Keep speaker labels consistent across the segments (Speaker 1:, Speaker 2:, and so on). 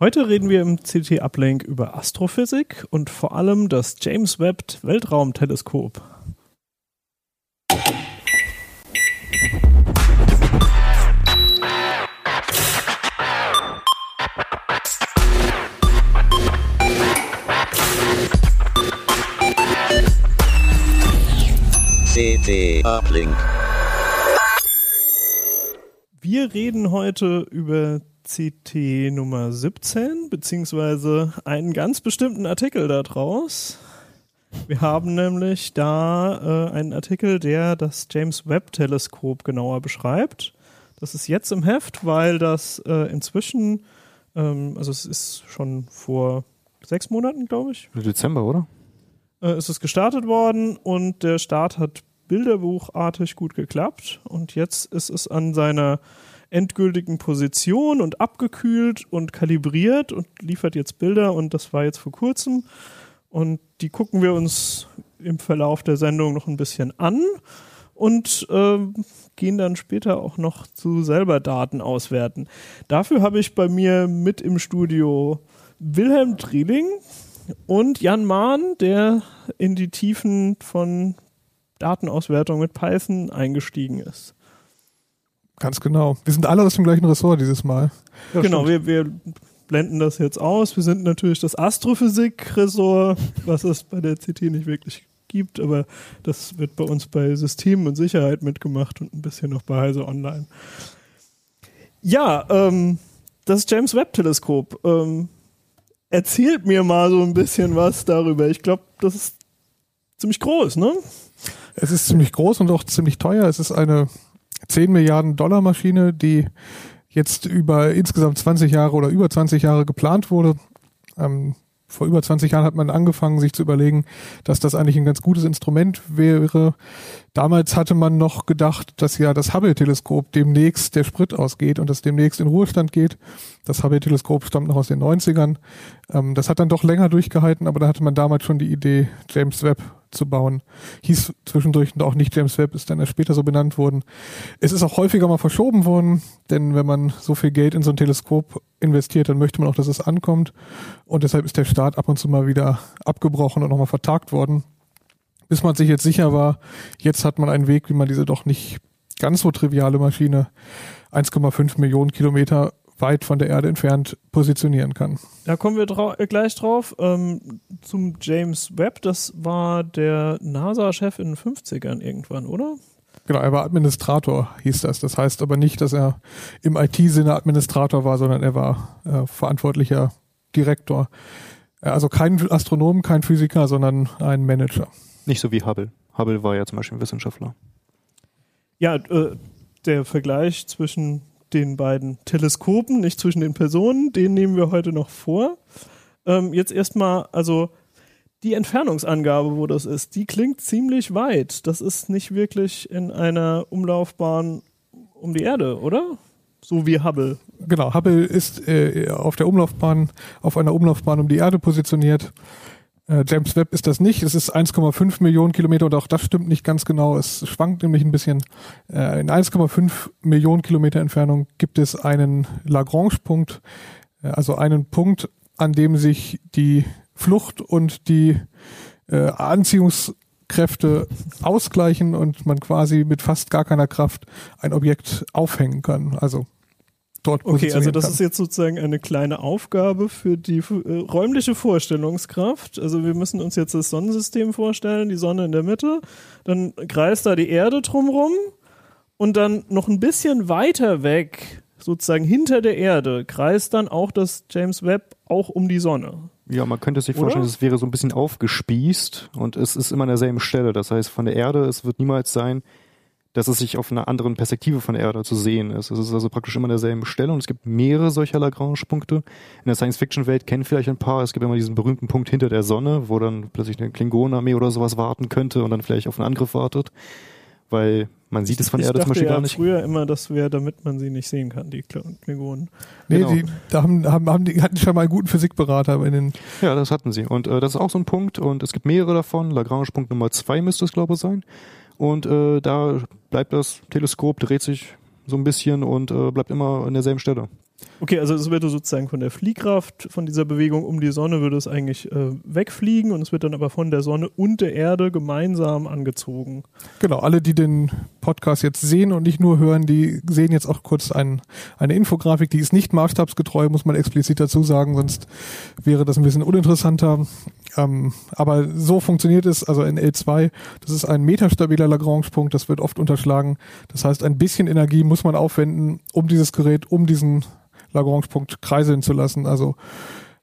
Speaker 1: Heute reden wir im CT Uplink über Astrophysik und vor allem das James Webb Weltraumteleskop.
Speaker 2: CT Uplink.
Speaker 1: Wir reden heute über CT Nummer 17, beziehungsweise einen ganz bestimmten Artikel daraus. Wir haben nämlich da äh, einen Artikel, der das James Webb Teleskop genauer beschreibt. Das ist jetzt im Heft, weil das äh, inzwischen, ähm, also es ist schon vor sechs Monaten, glaube ich.
Speaker 3: Dezember, oder?
Speaker 1: Äh, ist es gestartet worden und der Start hat bilderbuchartig gut geklappt und jetzt ist es an seiner endgültigen Position und abgekühlt und kalibriert und liefert jetzt Bilder und das war jetzt vor kurzem und die gucken wir uns im Verlauf der Sendung noch ein bisschen an und äh, gehen dann später auch noch zu selber Daten auswerten. Dafür habe ich bei mir mit im Studio Wilhelm Drieling und Jan Mahn, der in die Tiefen von Datenauswertung mit Python eingestiegen ist.
Speaker 4: Ganz genau. Wir sind alle aus dem gleichen Ressort dieses Mal.
Speaker 1: Ja, genau, wir, wir blenden das jetzt aus. Wir sind natürlich das Astrophysik-Ressort, was es bei der CT nicht wirklich gibt, aber das wird bei uns bei Systemen und Sicherheit mitgemacht und ein bisschen noch bei Heise Online. Ja, ähm, das James Webb Teleskop. Ähm, erzählt mir mal so ein bisschen was darüber. Ich glaube, das ist ziemlich groß, ne?
Speaker 4: Es ist ziemlich groß und auch ziemlich teuer. Es ist eine 10 Milliarden Dollar Maschine, die jetzt über insgesamt 20 Jahre oder über 20 Jahre geplant wurde. Ähm, vor über 20 Jahren hat man angefangen, sich zu überlegen, dass das eigentlich ein ganz gutes Instrument wäre. Damals hatte man noch gedacht, dass ja das Hubble-Teleskop demnächst der Sprit ausgeht und das demnächst in Ruhestand geht. Das Hubble-Teleskop stammt noch aus den 90ern. Ähm, das hat dann doch länger durchgehalten, aber da hatte man damals schon die Idee, James Webb zu bauen. Hieß zwischendurch auch nicht James Webb, ist dann erst später so benannt worden. Es ist auch häufiger mal verschoben worden, denn wenn man so viel Geld in so ein Teleskop investiert, dann möchte man auch, dass es ankommt. Und deshalb ist der Start ab und zu mal wieder abgebrochen und nochmal vertagt worden. Bis man sich jetzt sicher war, jetzt hat man einen Weg, wie man diese doch nicht ganz so triviale Maschine 1,5 Millionen Kilometer weit von der Erde entfernt positionieren kann.
Speaker 1: Da kommen wir drau äh, gleich drauf. Ähm, zum James Webb, das war der NASA-Chef in den 50ern irgendwann, oder?
Speaker 4: Genau, er war Administrator, hieß das. Das heißt aber nicht, dass er im IT-Sinne Administrator war, sondern er war äh, verantwortlicher Direktor. Äh, also kein Astronom, kein Physiker, sondern ein Manager.
Speaker 3: Nicht so wie Hubble. Hubble war ja zum Beispiel ein Wissenschaftler.
Speaker 1: Ja, äh, der Vergleich zwischen den beiden Teleskopen, nicht zwischen den Personen, den nehmen wir heute noch vor. Ähm, jetzt erstmal, also die Entfernungsangabe, wo das ist, die klingt ziemlich weit. Das ist nicht wirklich in einer Umlaufbahn um die Erde, oder? So wie Hubble.
Speaker 4: Genau, Hubble ist äh, auf der Umlaufbahn, auf einer Umlaufbahn um die Erde positioniert. Äh, James Webb ist das nicht. Es ist 1,5 Millionen Kilometer und auch das stimmt nicht ganz genau. Es schwankt nämlich ein bisschen. Äh, in 1,5 Millionen Kilometer Entfernung gibt es einen Lagrange-Punkt, äh, also einen Punkt, an dem sich die Flucht und die äh, Anziehungskräfte ausgleichen und man quasi mit fast gar keiner Kraft ein Objekt aufhängen kann. Also dort
Speaker 1: Okay, also das
Speaker 4: kann.
Speaker 1: ist jetzt sozusagen eine kleine Aufgabe für die äh, räumliche Vorstellungskraft. Also wir müssen uns jetzt das Sonnensystem vorstellen, die Sonne in der Mitte, dann kreist da die Erde drumrum und dann noch ein bisschen weiter weg, sozusagen hinter der Erde, kreist dann auch das James Webb auch um die Sonne.
Speaker 3: Ja, man könnte sich vorstellen, es wäre so ein bisschen aufgespießt und es ist immer an derselben Stelle. Das heißt, von der Erde, es wird niemals sein, dass es sich auf einer anderen Perspektive von der Erde zu sehen ist. Es ist also praktisch immer an derselben Stelle und es gibt mehrere solcher Lagrange-Punkte. In der Science-Fiction-Welt kennen vielleicht ein paar. Es gibt immer diesen berühmten Punkt hinter der Sonne, wo dann plötzlich eine Klingonenarmee oder sowas warten könnte und dann vielleicht auf einen Angriff wartet. Weil man sieht es von der
Speaker 1: ich
Speaker 3: Erde zum Beispiel
Speaker 1: ja
Speaker 3: gar nicht.
Speaker 1: früher immer, das wäre, damit man sie nicht sehen kann, die Kl- Klingonen.
Speaker 4: Nee,
Speaker 3: Genau.
Speaker 4: die da haben, haben, haben die hatten schon mal einen guten Physikberater in den
Speaker 3: Ja, das hatten sie. Und äh, das ist auch so ein Punkt und es gibt mehrere davon. Lagrange-Punkt Nummer zwei müsste es, glaube ich, sein. Und äh, da bleibt das Teleskop, dreht sich so ein bisschen und äh, bleibt immer an derselben Stelle.
Speaker 1: Okay, also es würde sozusagen von der Fliehkraft von dieser Bewegung um die Sonne würde es eigentlich äh, wegfliegen und es wird dann aber von der Sonne und der Erde gemeinsam angezogen.
Speaker 4: Genau, alle, die den Podcast jetzt sehen und nicht nur hören, die sehen jetzt auch kurz ein, eine Infografik, die ist nicht maßstabsgetreu, muss man explizit dazu sagen, sonst wäre das ein bisschen uninteressanter. Ähm, aber so funktioniert es, also in L2, das ist ein metastabiler Lagrange-Punkt, das wird oft unterschlagen. Das heißt, ein bisschen Energie muss man aufwenden, um dieses Gerät, um diesen Lagrange-Punkt kreiseln zu lassen. Also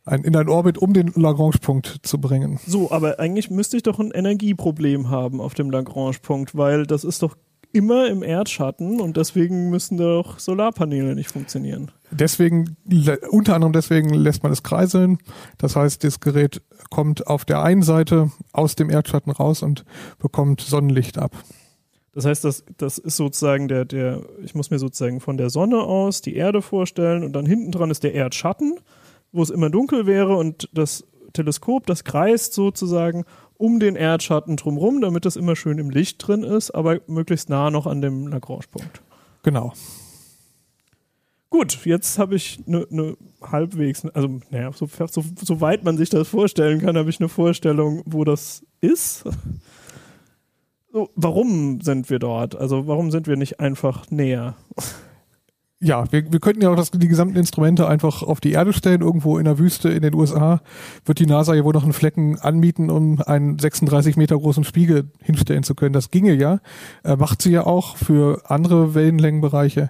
Speaker 4: ein, in einen Orbit, um den Lagrange-Punkt zu bringen.
Speaker 1: So, aber eigentlich müsste ich doch ein Energieproblem haben auf dem Lagrange-Punkt, weil das ist doch immer im Erdschatten und deswegen müssen doch Solarpaneele nicht funktionieren.
Speaker 4: Deswegen, unter anderem deswegen lässt man es kreiseln. Das heißt, das Gerät kommt auf der einen Seite aus dem Erdschatten raus und bekommt Sonnenlicht ab.
Speaker 1: Das heißt, das, das ist sozusagen der, der, ich muss mir sozusagen von der Sonne aus die Erde vorstellen und dann hinten dran ist der Erdschatten, wo es immer dunkel wäre und das Teleskop, das kreist sozusagen um den Erdschatten drumherum, damit das immer schön im Licht drin ist, aber möglichst nah noch an dem Lagrange-Punkt.
Speaker 4: Genau.
Speaker 1: Gut, jetzt habe ich eine ne halbwegs, also naja, so, so, so weit man sich das vorstellen kann, habe ich eine Vorstellung, wo das ist. So, warum sind wir dort? Also warum sind wir nicht einfach näher?
Speaker 4: Ja, wir, wir könnten ja auch das, die gesamten Instrumente einfach auf die Erde stellen, irgendwo in der Wüste in den USA. Wird die NASA ja wohl noch einen Flecken anmieten, um einen 36 Meter großen Spiegel hinstellen zu können. Das ginge ja. Äh, macht sie ja auch für andere Wellenlängenbereiche.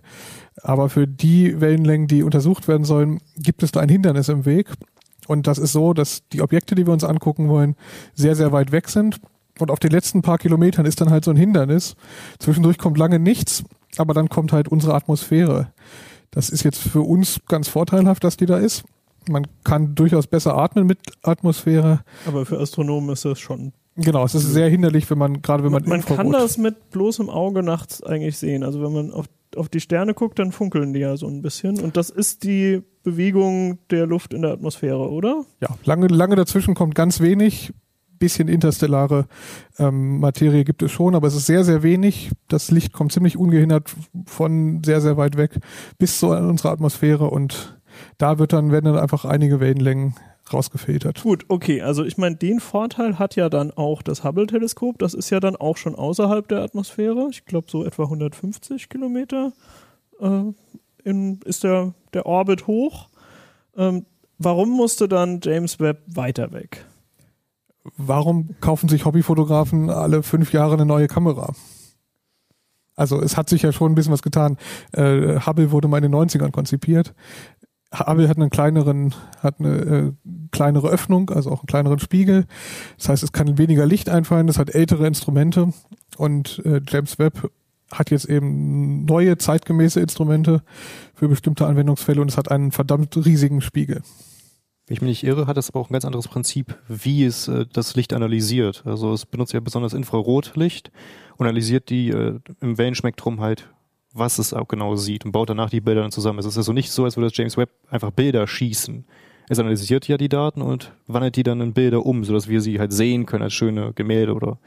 Speaker 4: Aber für die Wellenlängen, die untersucht werden sollen, gibt es da ein Hindernis im Weg. Und das ist so, dass die Objekte, die wir uns angucken wollen, sehr, sehr weit weg sind und auf den letzten paar Kilometern ist dann halt so ein Hindernis. Zwischendurch kommt lange nichts, aber dann kommt halt unsere Atmosphäre. Das ist jetzt für uns ganz vorteilhaft, dass die da ist. Man kann durchaus besser atmen mit Atmosphäre.
Speaker 1: Aber für Astronomen ist das schon.
Speaker 4: Genau, es ist sehr hinderlich, wenn man gerade wenn man
Speaker 1: man kann das mit bloßem Auge nachts eigentlich sehen. Also wenn man auf, auf die Sterne guckt, dann funkeln die ja so ein bisschen. Und das ist die Bewegung der Luft in der Atmosphäre, oder?
Speaker 4: Ja, lange, lange dazwischen kommt ganz wenig bisschen interstellare ähm, Materie gibt es schon, aber es ist sehr, sehr wenig. Das Licht kommt ziemlich ungehindert von sehr, sehr weit weg bis zu unserer Atmosphäre und da wird dann, werden dann einfach einige Wellenlängen rausgefiltert.
Speaker 1: Gut, okay, also ich meine, den Vorteil hat ja dann auch das Hubble-Teleskop. Das ist ja dann auch schon außerhalb der Atmosphäre. Ich glaube, so etwa 150 Kilometer äh, in, ist der, der Orbit hoch. Ähm, warum musste dann James Webb weiter weg?
Speaker 4: warum kaufen sich Hobbyfotografen alle fünf Jahre eine neue Kamera? Also es hat sich ja schon ein bisschen was getan. Äh, Hubble wurde mal in den 90ern konzipiert. Hubble hat einen kleineren, hat eine äh, kleinere Öffnung, also auch einen kleineren Spiegel. Das heißt, es kann weniger Licht einfallen, es hat ältere Instrumente und äh, James Webb hat jetzt eben neue zeitgemäße Instrumente für bestimmte Anwendungsfälle und es hat einen verdammt riesigen Spiegel.
Speaker 3: Wenn ich mich nicht irre, hat es aber auch ein ganz anderes Prinzip, wie es äh, das Licht analysiert. Also es benutzt ja besonders Infrarotlicht und analysiert die äh, im Wellenspektrum halt, was es auch genau sieht und baut danach die Bilder dann zusammen. Es ist also nicht so, als würde das James Webb einfach Bilder schießen. Es analysiert ja die Daten und wandelt die dann in Bilder um, sodass wir sie halt sehen können als schöne Gemälde oder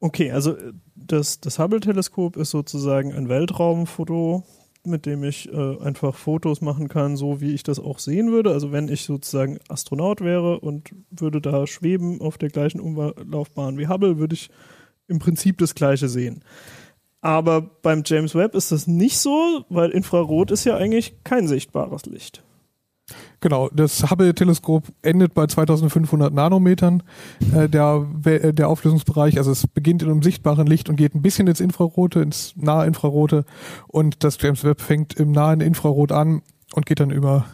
Speaker 1: Okay, also äh, das, das Hubble-Teleskop ist sozusagen ein Weltraumfoto mit dem ich äh, einfach Fotos machen kann, so wie ich das auch sehen würde. Also wenn ich sozusagen Astronaut wäre und würde da schweben auf der gleichen Umlaufbahn wie Hubble, würde ich im Prinzip das gleiche sehen. Aber beim James Webb ist das nicht so, weil Infrarot ist ja eigentlich kein sichtbares Licht.
Speaker 4: Genau, das Hubble-Teleskop endet bei 2500 Nanometern, äh, der, äh, der Auflösungsbereich. Also es beginnt in einem sichtbaren Licht und geht ein bisschen ins Infrarote, ins nahe Infrarote. Und das James Webb fängt im nahen Infrarot an und geht dann über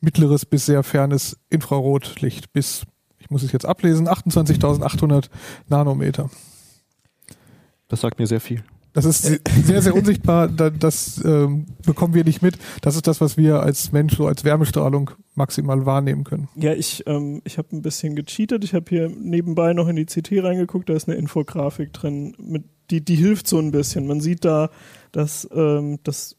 Speaker 4: mittleres bis sehr fernes Infrarotlicht bis, ich muss es jetzt ablesen, 28.800 Nanometer.
Speaker 3: Das sagt mir sehr viel.
Speaker 4: Das ist sehr, sehr unsichtbar. Das ähm, bekommen wir nicht mit. Das ist das, was wir als Mensch so als Wärmestrahlung maximal wahrnehmen können.
Speaker 1: Ja, ich, ähm, ich habe ein bisschen gecheatet. Ich habe hier nebenbei noch in die CT reingeguckt. Da ist eine Infografik drin. Mit, die, die hilft so ein bisschen. Man sieht da, dass ähm, das,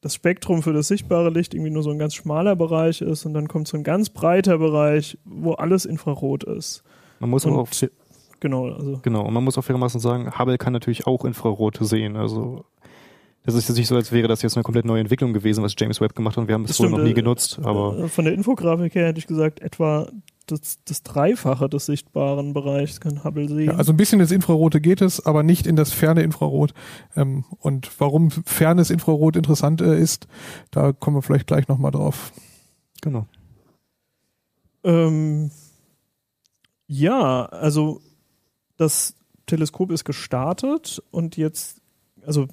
Speaker 1: das Spektrum für das sichtbare Licht irgendwie nur so ein ganz schmaler Bereich ist und dann kommt so ein ganz breiter Bereich, wo alles Infrarot ist.
Speaker 3: Man muss aber auch
Speaker 1: Genau, also.
Speaker 3: Genau, und man muss auch fairermaßen sagen, Hubble kann natürlich auch Infrarote sehen. Also Das ist jetzt nicht so, als wäre das jetzt eine komplett neue Entwicklung gewesen, was James Webb gemacht hat und wir haben es vorher noch nie
Speaker 1: äh,
Speaker 3: genutzt. Aber
Speaker 1: äh, von der Infografik her hätte ich gesagt, etwa das, das Dreifache des sichtbaren Bereichs kann Hubble sehen.
Speaker 4: Ja, also ein bisschen ins Infrarote geht es, aber nicht in das ferne Infrarot. Ähm, und warum fernes Infrarot interessant äh, ist, da kommen wir vielleicht gleich nochmal drauf.
Speaker 3: genau.
Speaker 1: Ähm, ja, also das Teleskop ist gestartet und jetzt, also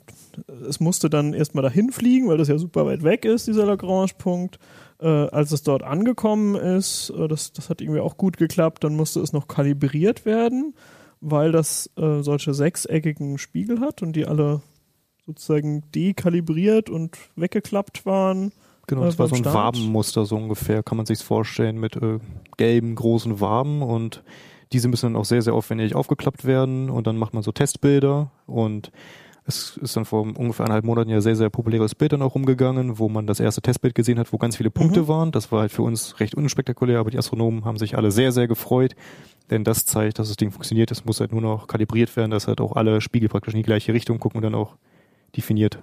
Speaker 1: es musste dann erstmal dahin fliegen, weil das ja super weit weg ist, dieser Lagrange-Punkt. Äh, als es dort angekommen ist, äh, das, das hat irgendwie auch gut geklappt, dann musste es noch kalibriert werden, weil das äh, solche sechseckigen Spiegel hat und die alle sozusagen dekalibriert und weggeklappt waren.
Speaker 3: Genau,
Speaker 1: Äh,
Speaker 3: das war so ein
Speaker 1: Start?
Speaker 3: Wabenmuster so ungefähr, kann man sich's vorstellen, mit äh, gelben großen Waben und diese müssen dann auch sehr, sehr aufwendig aufgeklappt werden und dann macht man so Testbilder und es ist dann vor ungefähr eineinhalb Monaten ja sehr, sehr populäres Bild dann auch rumgegangen, wo man das erste Testbild gesehen hat, wo ganz viele Punkte
Speaker 1: Mhm.
Speaker 3: waren. Das war halt für uns recht unspektakulär, aber die Astronomen haben sich alle sehr, sehr gefreut, denn das zeigt, dass das Ding funktioniert. Es muss halt nur noch kalibriert werden, dass halt auch alle Spiegel praktisch in die gleiche Richtung gucken und dann auch definiert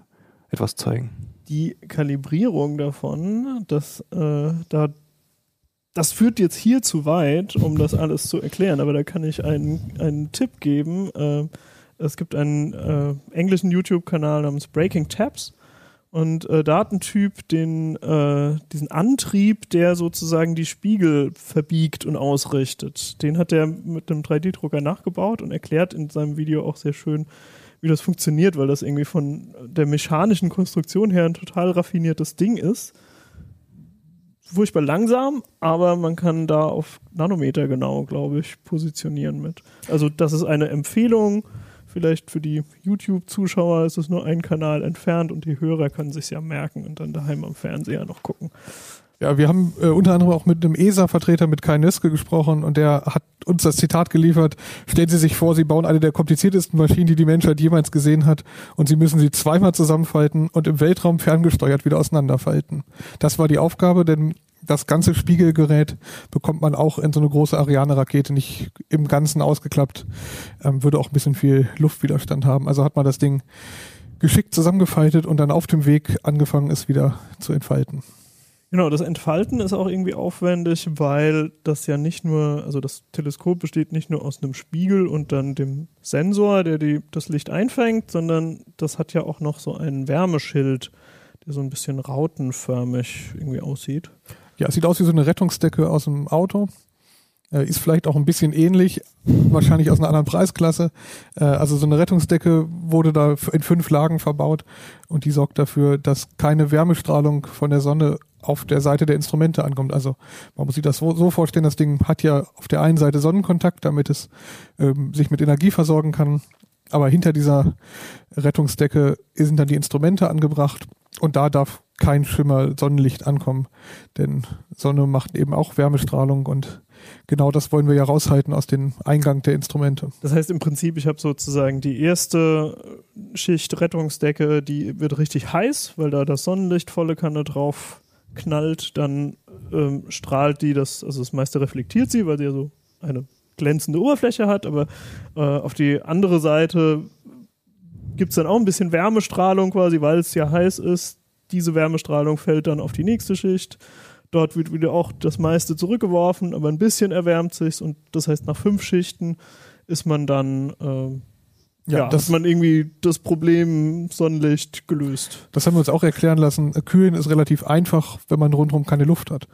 Speaker 3: etwas zeigen.
Speaker 1: die Kalibrierung davon, das, äh, da, das führt jetzt hier zu weit, um das alles zu erklären, aber da kann ich einen, einen Tipp geben. Äh, es gibt einen äh, englischen YouTube-Kanal namens Breaking Tabs und äh, da den, äh, diesen Antrieb, der sozusagen die Spiegel verbiegt und ausrichtet. Den hat er mit einem 3D-Drucker nachgebaut und erklärt in seinem Video auch sehr schön, wie das funktioniert, weil das irgendwie von der mechanischen Konstruktion her ein total raffiniertes Ding ist. Furchtbar langsam, aber man kann da auf Nanometer genau, glaube ich, positionieren mit. Also das ist eine Empfehlung. Vielleicht für die YouTube-Zuschauer ist es nur ein Kanal entfernt und die Hörer können sich ja merken und dann daheim am Fernseher noch gucken.
Speaker 4: Ja, wir haben äh, unter anderem auch mit einem ESA-Vertreter mit Kai Nöske gesprochen und der hat uns das Zitat geliefert. Stellen Sie sich vor, Sie bauen eine der kompliziertesten Maschinen, die die Menschheit jemals gesehen hat und Sie müssen sie zweimal zusammenfalten und im Weltraum ferngesteuert wieder auseinanderfalten. Das war die Aufgabe, denn das ganze Spiegelgerät bekommt man auch in so eine große Ariane-Rakete nicht im Ganzen ausgeklappt. Ähm, würde auch ein bisschen viel Luftwiderstand haben. Also hat man das Ding geschickt zusammengefaltet und dann auf dem Weg angefangen, es wieder zu entfalten.
Speaker 1: Genau, das Entfalten ist auch irgendwie aufwendig, weil das ja nicht nur, also das Teleskop besteht nicht nur aus einem Spiegel und dann dem Sensor, der die, das Licht einfängt, sondern das hat ja auch noch so einen Wärmeschild, der so ein bisschen rautenförmig irgendwie aussieht.
Speaker 4: Ja, es sieht aus wie so eine Rettungsdecke aus dem Auto. Äh, ist vielleicht auch ein bisschen ähnlich, wahrscheinlich aus einer anderen Preisklasse. Äh, also so eine Rettungsdecke wurde da in fünf Lagen verbaut und die sorgt dafür, dass keine Wärmestrahlung von der Sonne auf der Seite der Instrumente ankommt. Also man muss sich das so, so vorstellen, das Ding hat ja auf der einen Seite Sonnenkontakt, damit es ähm, sich mit Energie versorgen kann. Aber hinter dieser Rettungsdecke sind dann die Instrumente angebracht und da darf kein Schimmer Sonnenlicht ankommen, denn Sonne macht eben auch Wärmestrahlung und genau das wollen wir ja raushalten aus dem Eingang der Instrumente.
Speaker 1: Das heißt im Prinzip, ich habe sozusagen die erste Schicht Rettungsdecke, die wird richtig heiß, weil da das Sonnenlicht volle Kanne drauf knallt, dann ähm, strahlt die das, also das meiste reflektiert sie, weil sie ja so eine glänzende Oberfläche hat, aber äh, auf die andere Seite gibt es dann auch ein bisschen Wärmestrahlung quasi, weil es ja heiß ist. Diese Wärmestrahlung fällt dann auf die nächste Schicht. Dort wird wieder auch das meiste zurückgeworfen, aber ein bisschen erwärmt sich und das heißt, nach fünf Schichten ist man dann, ähm, ja,
Speaker 4: Ja, das,
Speaker 1: hat man irgendwie das Problem Sonnenlicht gelöst.
Speaker 4: das haben wir uns auch erklären lassen. Kühlen ist relativ einfach, wenn man rundherum keine Luft hat.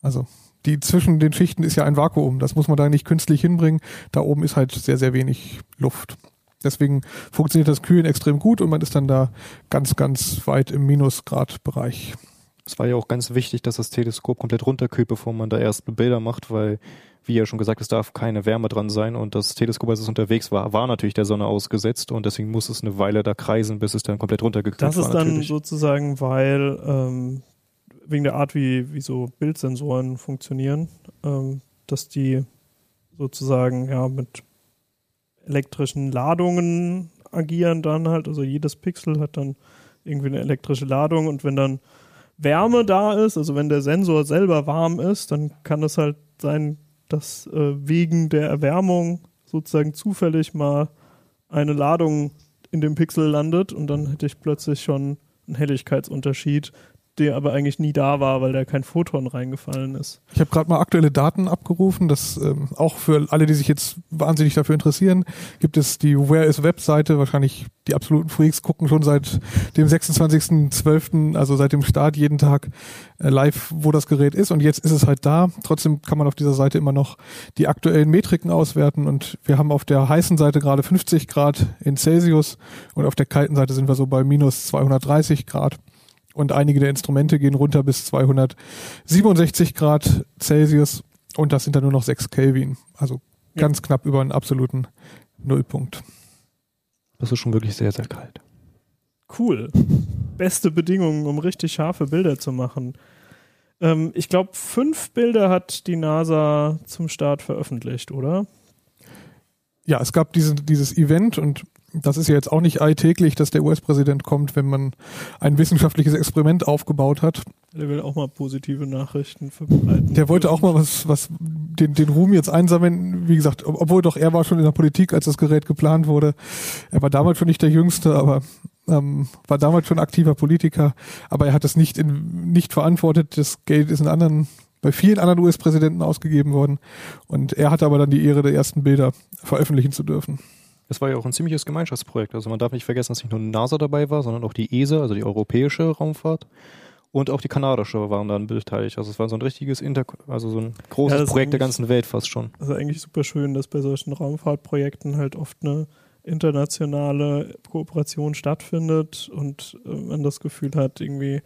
Speaker 4: Also die zwischen den Schichten ist ja ein Vakuum. Das muss man da nicht künstlich hinbringen. Da oben ist halt sehr, sehr wenig Luft. Deswegen funktioniert das Kühlen extrem gut und man ist dann da ganz, ganz weit im Minusgradbereich.
Speaker 3: Es war ja auch ganz wichtig, dass das Teleskop komplett runterkühlt, bevor man da erst Bilder macht, weil, wie ja schon gesagt, es darf keine Wärme dran sein und das Teleskop, als es unterwegs war, war natürlich der Sonne ausgesetzt und deswegen muss es eine Weile da kreisen, bis es dann komplett runtergekühlt
Speaker 1: Das
Speaker 3: war.
Speaker 1: ist dann
Speaker 3: natürlich.
Speaker 1: sozusagen, weil ähm, wegen der Art, wie, wie so Bildsensoren funktionieren, ähm, dass die sozusagen ja mit elektrischen Ladungen agieren dann halt. Also jedes Pixel hat dann irgendwie eine elektrische Ladung und wenn dann Wärme da ist, also wenn der Sensor selber warm ist, dann kann es halt sein, dass äh, wegen der Erwärmung sozusagen zufällig mal eine Ladung in dem Pixel landet und dann hätte ich plötzlich schon einen Helligkeitsunterschied, der aber eigentlich nie da war, weil da kein Photon reingefallen ist.
Speaker 4: Ich habe gerade mal aktuelle Daten abgerufen. Das ähm, auch für alle, die sich jetzt wahnsinnig dafür interessieren, gibt es die Where is Webseite. Wahrscheinlich die absoluten Freaks gucken schon seit dem 26.12., also seit dem Start jeden Tag äh, live, wo das Gerät ist. Und jetzt ist es halt da. Trotzdem kann man auf dieser Seite immer noch die aktuellen Metriken auswerten. Und wir haben auf der heißen Seite gerade 50 Grad in Celsius und auf der kalten Seite sind wir so bei minus 230 Grad und einige der Instrumente gehen runter bis 267 Grad Celsius und das sind dann nur noch 6 Kelvin. Also ganz ja. knapp über einen absoluten Nullpunkt.
Speaker 3: Das ist schon wirklich sehr, sehr kalt.
Speaker 1: Cool. Beste Bedingungen, um richtig scharfe Bilder zu machen. Ähm, ich glaube, fünf Bilder hat die NASA zum Start veröffentlicht, oder?
Speaker 4: Ja, es gab diesen, dieses Event und das ist ja jetzt auch nicht alltäglich, dass der US-Präsident kommt, wenn man ein wissenschaftliches Experiment aufgebaut hat.
Speaker 1: Der will auch mal positive Nachrichten verbreiten.
Speaker 4: Der wollte auch mal was, was den, den Ruhm jetzt einsammeln. Wie gesagt, obwohl doch er war schon in der Politik, als das Gerät geplant wurde. Er war damals schon nicht der Jüngste, aber ähm, war damals schon aktiver Politiker. Aber er hat es nicht, in, nicht verantwortet. Das Geld ist in anderen bei vielen anderen US-Präsidenten ausgegeben worden. Und er hatte aber dann die Ehre, die ersten Bilder veröffentlichen zu dürfen.
Speaker 3: Es war ja auch ein ziemliches Gemeinschaftsprojekt. Also man darf nicht vergessen, dass nicht nur NASA dabei war, sondern auch die ESA, also die europäische Raumfahrt. Und auch die kanadische waren dann beteiligt. Also es war so ein richtiges Inter also so ein großes ja, Projekt der ganzen Welt fast schon.
Speaker 1: Also eigentlich super schön, dass bei solchen Raumfahrtprojekten halt oft eine internationale Kooperation stattfindet und äh, man das Gefühl hat, irgendwie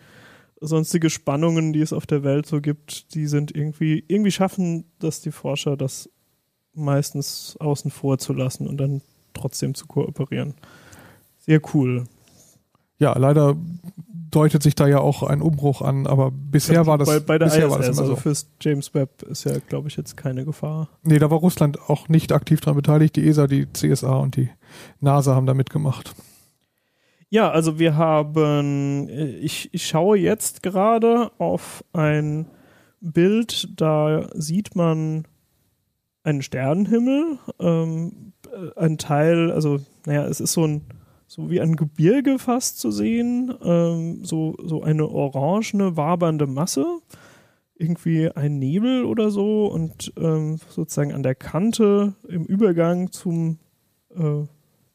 Speaker 1: sonstige Spannungen, die es auf der Welt so gibt, die sind irgendwie, irgendwie schaffen dass die Forscher das meistens außen vor zu lassen und dann trotzdem zu kooperieren. Sehr cool.
Speaker 4: Ja, leider deutet sich da ja auch ein Umbruch an, aber bisher ja, war das
Speaker 1: bei, bei der
Speaker 4: bisher
Speaker 1: ISS, war das also so. fürs James Webb ist ja, glaube ich, jetzt keine Gefahr.
Speaker 4: Nee, da war Russland auch nicht aktiv daran beteiligt. Die ESA, die CSA und die NASA haben da mitgemacht.
Speaker 1: Ja, also wir haben, ich, ich schaue jetzt gerade auf ein Bild, da sieht man einen Sternenhimmel, ähm, ein Teil, also naja, es ist so ein so wie ein Gebirge fast zu sehen, ähm, so, so eine orangene, wabernde Masse, irgendwie ein Nebel oder so und ähm, sozusagen an der Kante im Übergang zum, äh,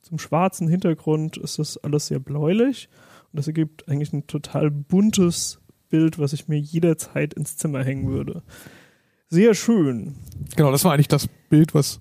Speaker 1: zum schwarzen Hintergrund ist das alles sehr bläulich und das ergibt eigentlich ein total buntes Bild, was ich mir jederzeit ins Zimmer hängen würde sehr schön.
Speaker 4: Genau, das war eigentlich das Bild, was,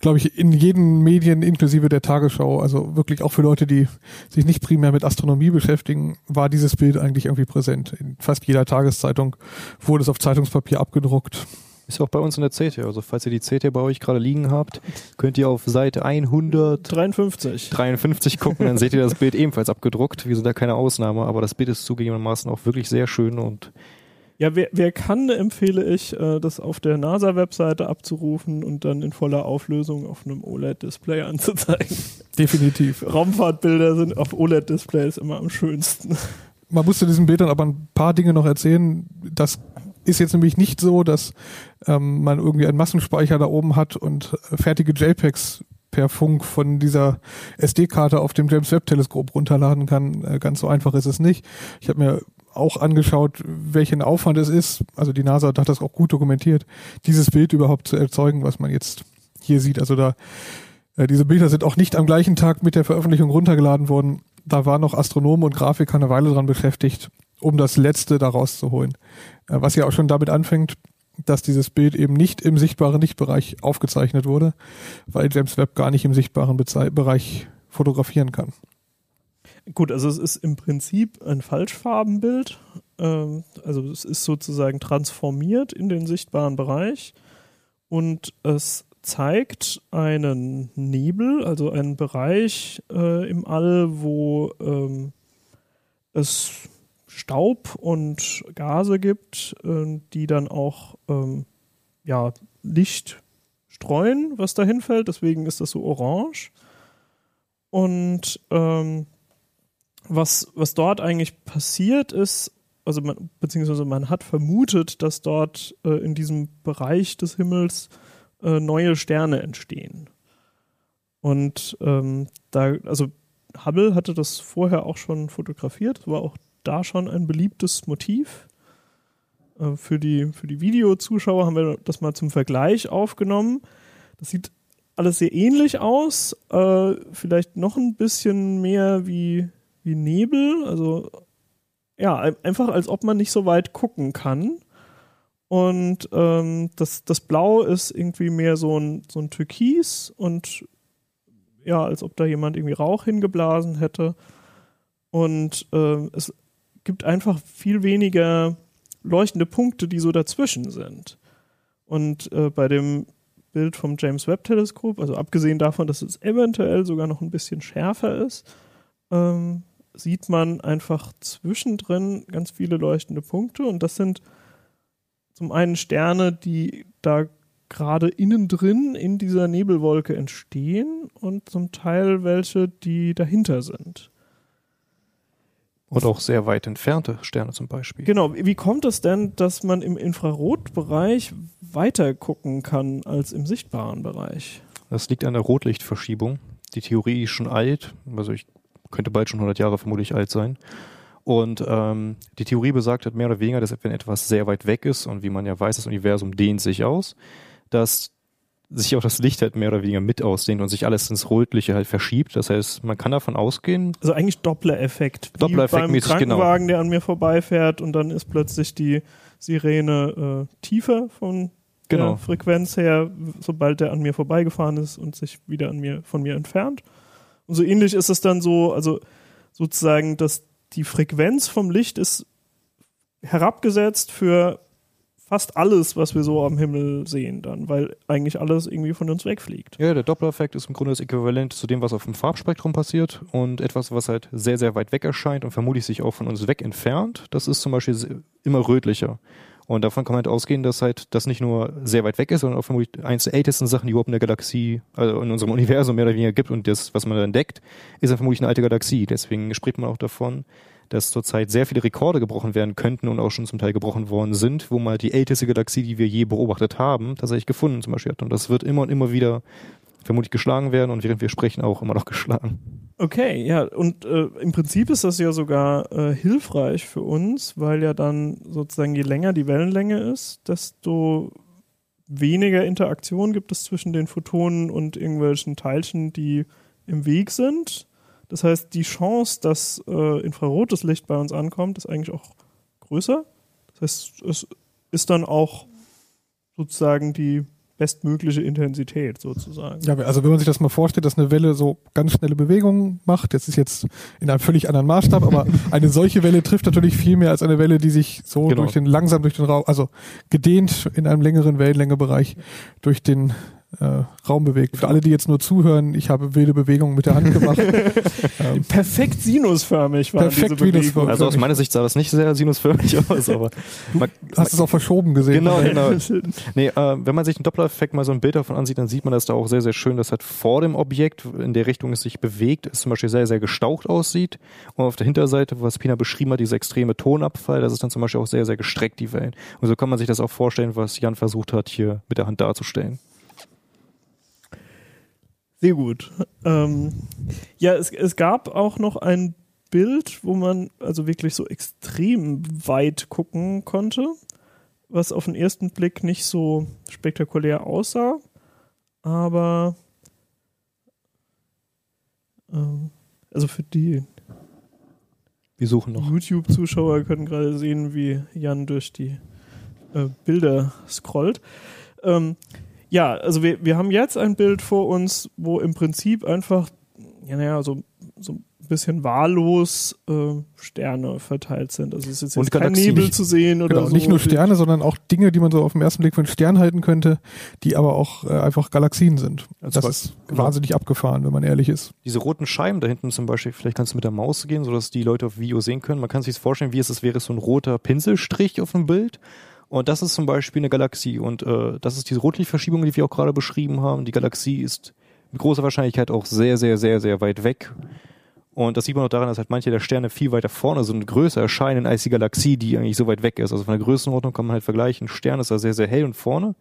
Speaker 4: glaube ich, in jeden Medien inklusive der Tagesschau, also wirklich auch für Leute, die sich nicht primär mit Astronomie beschäftigen, war dieses Bild eigentlich irgendwie präsent. In fast jeder Tageszeitung wurde es auf Zeitungspapier abgedruckt.
Speaker 3: Ist auch bei uns in der CT. Also falls ihr die CT bei euch gerade liegen habt, könnt ihr auf Seite 153 53 gucken, dann seht ihr das Bild ebenfalls abgedruckt. Wir sind da keine Ausnahme, aber das Bild ist zugegebenermaßen auch wirklich sehr schön und
Speaker 1: ja, wer, wer kann, empfehle ich, äh, das auf der NASA-Webseite abzurufen und dann in voller Auflösung auf einem OLED-Display anzuzeigen.
Speaker 4: Definitiv.
Speaker 1: Raumfahrtbilder sind auf OLED-Displays immer am schönsten.
Speaker 4: Man muss zu diesen Bildern aber ein paar Dinge noch erzählen. Das ist jetzt nämlich nicht so, dass ähm, man irgendwie einen Massenspeicher da oben hat und äh, fertige JPEGs per Funk von dieser SD-Karte auf dem James Webb Teleskop runterladen kann. Äh, ganz so einfach ist es nicht. Ich habe mir auch angeschaut, welchen Aufwand es ist. Also die NASA hat das auch gut dokumentiert, dieses Bild überhaupt zu erzeugen, was man jetzt hier sieht. Also da äh, diese Bilder sind auch nicht am gleichen Tag mit der Veröffentlichung runtergeladen worden. Da waren noch Astronomen und Grafiker eine Weile dran beschäftigt, um das Letzte daraus zu holen. Äh, was ja auch schon damit anfängt, dass dieses Bild eben nicht im sichtbaren Lichtbereich aufgezeichnet wurde, weil James Webb gar nicht im sichtbaren Bereich fotografieren kann.
Speaker 1: Gut, also es ist im Prinzip ein Falschfarbenbild. Ähm, also es ist sozusagen transformiert in den sichtbaren Bereich und es zeigt einen Nebel, also einen Bereich äh, im All, wo ähm, es Staub und Gase gibt, äh, die dann auch ähm, ja, Licht streuen, was dahin fällt. Deswegen ist das so orange. Und ähm, was, was dort eigentlich passiert ist, also man, beziehungsweise man hat vermutet, dass dort äh, in diesem Bereich des Himmels äh, neue Sterne entstehen. Und ähm, da, also Hubble hatte das vorher auch schon fotografiert, war auch da schon ein beliebtes Motiv. Äh, für die, für die Videozuschauer haben wir das mal zum Vergleich aufgenommen. Das sieht alles sehr ähnlich aus, äh, vielleicht noch ein bisschen mehr wie, wie Nebel, also ja, einfach als ob man nicht so weit gucken kann. Und ähm, das, das Blau ist irgendwie mehr so ein, so ein Türkis und ja, als ob da jemand irgendwie Rauch hingeblasen hätte. Und äh, es gibt einfach viel weniger leuchtende Punkte, die so dazwischen sind. Und äh, bei dem Bild vom James Webb Teleskop, also abgesehen davon, dass es eventuell sogar noch ein bisschen schärfer ist, ähm, sieht man einfach zwischendrin ganz viele leuchtende Punkte und das sind zum einen Sterne, die da gerade innen drin in dieser Nebelwolke entstehen und zum Teil welche, die dahinter sind.
Speaker 3: Und auch sehr weit entfernte Sterne zum Beispiel.
Speaker 1: Genau. Wie kommt es denn, dass man im Infrarotbereich weiter gucken kann als im sichtbaren Bereich?
Speaker 3: Das liegt an der Rotlichtverschiebung. Die Theorie ist schon alt. Also ich könnte bald schon 100 Jahre vermutlich alt sein. Und ähm, die Theorie besagt halt mehr oder weniger, dass wenn etwas sehr weit weg ist und wie man ja weiß, das Universum dehnt sich aus, dass sich auch das Licht halt mehr oder weniger mit ausdehnt und sich alles ins Rötliche halt verschiebt. Das heißt, man kann davon ausgehen.
Speaker 1: Also eigentlich Doppler-Effekt.
Speaker 3: Doppler-Effekt
Speaker 1: beim Krankenwagen, genau. der an mir vorbeifährt und dann ist plötzlich die Sirene äh, tiefer von genau. der Frequenz her, sobald der an mir vorbeigefahren ist und sich wieder an mir, von mir entfernt. Und so ähnlich ist es dann so, also sozusagen, dass die Frequenz vom Licht ist herabgesetzt für fast alles, was wir so am Himmel sehen dann, weil eigentlich alles irgendwie von uns wegfliegt.
Speaker 3: Ja, der Doppler-Effekt ist im Grunde das Äquivalent zu dem, was auf dem Farbspektrum passiert und etwas, was halt sehr, sehr weit weg erscheint und vermutlich sich auch von uns weg entfernt, das ist zum Beispiel immer rötlicher. Und davon kann man halt ausgehen, dass halt das nicht nur sehr weit weg ist, sondern auch vermutlich eins der ältesten Sachen, die überhaupt in der Galaxie, also in unserem Universum mehr oder weniger gibt. Und das, was man da entdeckt, ist dann vermutlich eine alte Galaxie. Deswegen spricht man auch davon, dass zurzeit sehr viele Rekorde gebrochen werden könnten und auch schon zum Teil gebrochen worden sind, wo mal die älteste Galaxie, die wir je beobachtet haben, tatsächlich gefunden zum Beispiel hat. Und das wird immer und immer wieder vermutlich geschlagen werden und während wir sprechen auch immer noch geschlagen.
Speaker 1: Okay, ja, und äh, im Prinzip ist das ja sogar äh, hilfreich für uns, weil ja dann sozusagen je länger die Wellenlänge ist, desto weniger Interaktion gibt es zwischen den Photonen und irgendwelchen Teilchen, die im Weg sind. Das heißt, die Chance, dass äh, infrarotes Licht bei uns ankommt, ist eigentlich auch größer. Das heißt, es ist dann auch sozusagen die bestmögliche Intensität sozusagen.
Speaker 4: Ja, also wenn man sich das mal vorstellt, dass eine Welle so ganz schnelle Bewegungen macht, das ist jetzt in einem völlig anderen Maßstab, aber eine solche Welle trifft natürlich viel mehr als eine Welle, die sich so genau. durch den langsam durch den Raum, also gedehnt in einem längeren Wellenlängebereich durch den äh, Raum bewegt. Für alle, die jetzt nur zuhören, ich habe wilde Bewegungen mit der Hand gemacht.
Speaker 1: ähm, perfekt sinusförmig war perfekt diese Bewegung.
Speaker 3: Also aus meiner Sicht sah das nicht sehr sinusförmig aus, aber
Speaker 4: man, hast es auch verschoben gesehen.
Speaker 3: Genau, genau. nee, äh, wenn man sich einen Doppler-Effekt mal so ein Bild davon ansieht, dann sieht man das da auch sehr, sehr schön, dass halt vor dem Objekt, in der Richtung es sich bewegt, es zum Beispiel sehr, sehr gestaucht aussieht. Und auf der Hinterseite, was Pina beschrieben hat, dieser extreme Tonabfall, das ist dann zum Beispiel auch sehr, sehr gestreckt, die Wellen. Und so kann man sich das auch vorstellen, was Jan versucht hat, hier mit der Hand darzustellen.
Speaker 1: Sehr gut. Ähm, ja, es, es gab auch noch ein Bild, wo man also wirklich so extrem weit gucken konnte, was auf den ersten Blick nicht so spektakulär aussah, aber ähm, also für die
Speaker 3: wir suchen noch.
Speaker 1: YouTube-Zuschauer können gerade sehen, wie Jan durch die äh, Bilder scrollt. Ähm, ja, also wir, wir haben jetzt ein Bild vor uns, wo im Prinzip einfach, ja, naja, so, so ein bisschen wahllos äh, Sterne verteilt sind. Also es ist jetzt, kein Nebel nicht, zu sehen oder
Speaker 4: genau,
Speaker 1: so.
Speaker 4: Nicht nur Sterne, sondern auch Dinge, die man so auf den ersten Blick für einen Stern halten könnte, die aber auch äh, einfach Galaxien sind. Also das ist genau. wahnsinnig abgefahren, wenn man ehrlich ist.
Speaker 3: Diese roten Scheiben da hinten zum Beispiel, vielleicht kannst du mit der Maus gehen, sodass die Leute auf Video sehen können. Man kann sich das vorstellen, wie es ist, wäre so ein roter Pinselstrich auf dem Bild und das ist zum Beispiel eine Galaxie. Und äh, das ist diese Rotlichtverschiebung, die wir auch gerade beschrieben haben. Die Galaxie ist mit großer Wahrscheinlichkeit auch sehr, sehr, sehr, sehr weit weg. Und das sieht man auch daran, dass halt manche der Sterne viel weiter vorne sind und größer erscheinen als die Galaxie, die eigentlich so weit weg ist. Also von der Größenordnung kann man halt vergleichen. Ein Stern ist da sehr, sehr hell und vorne.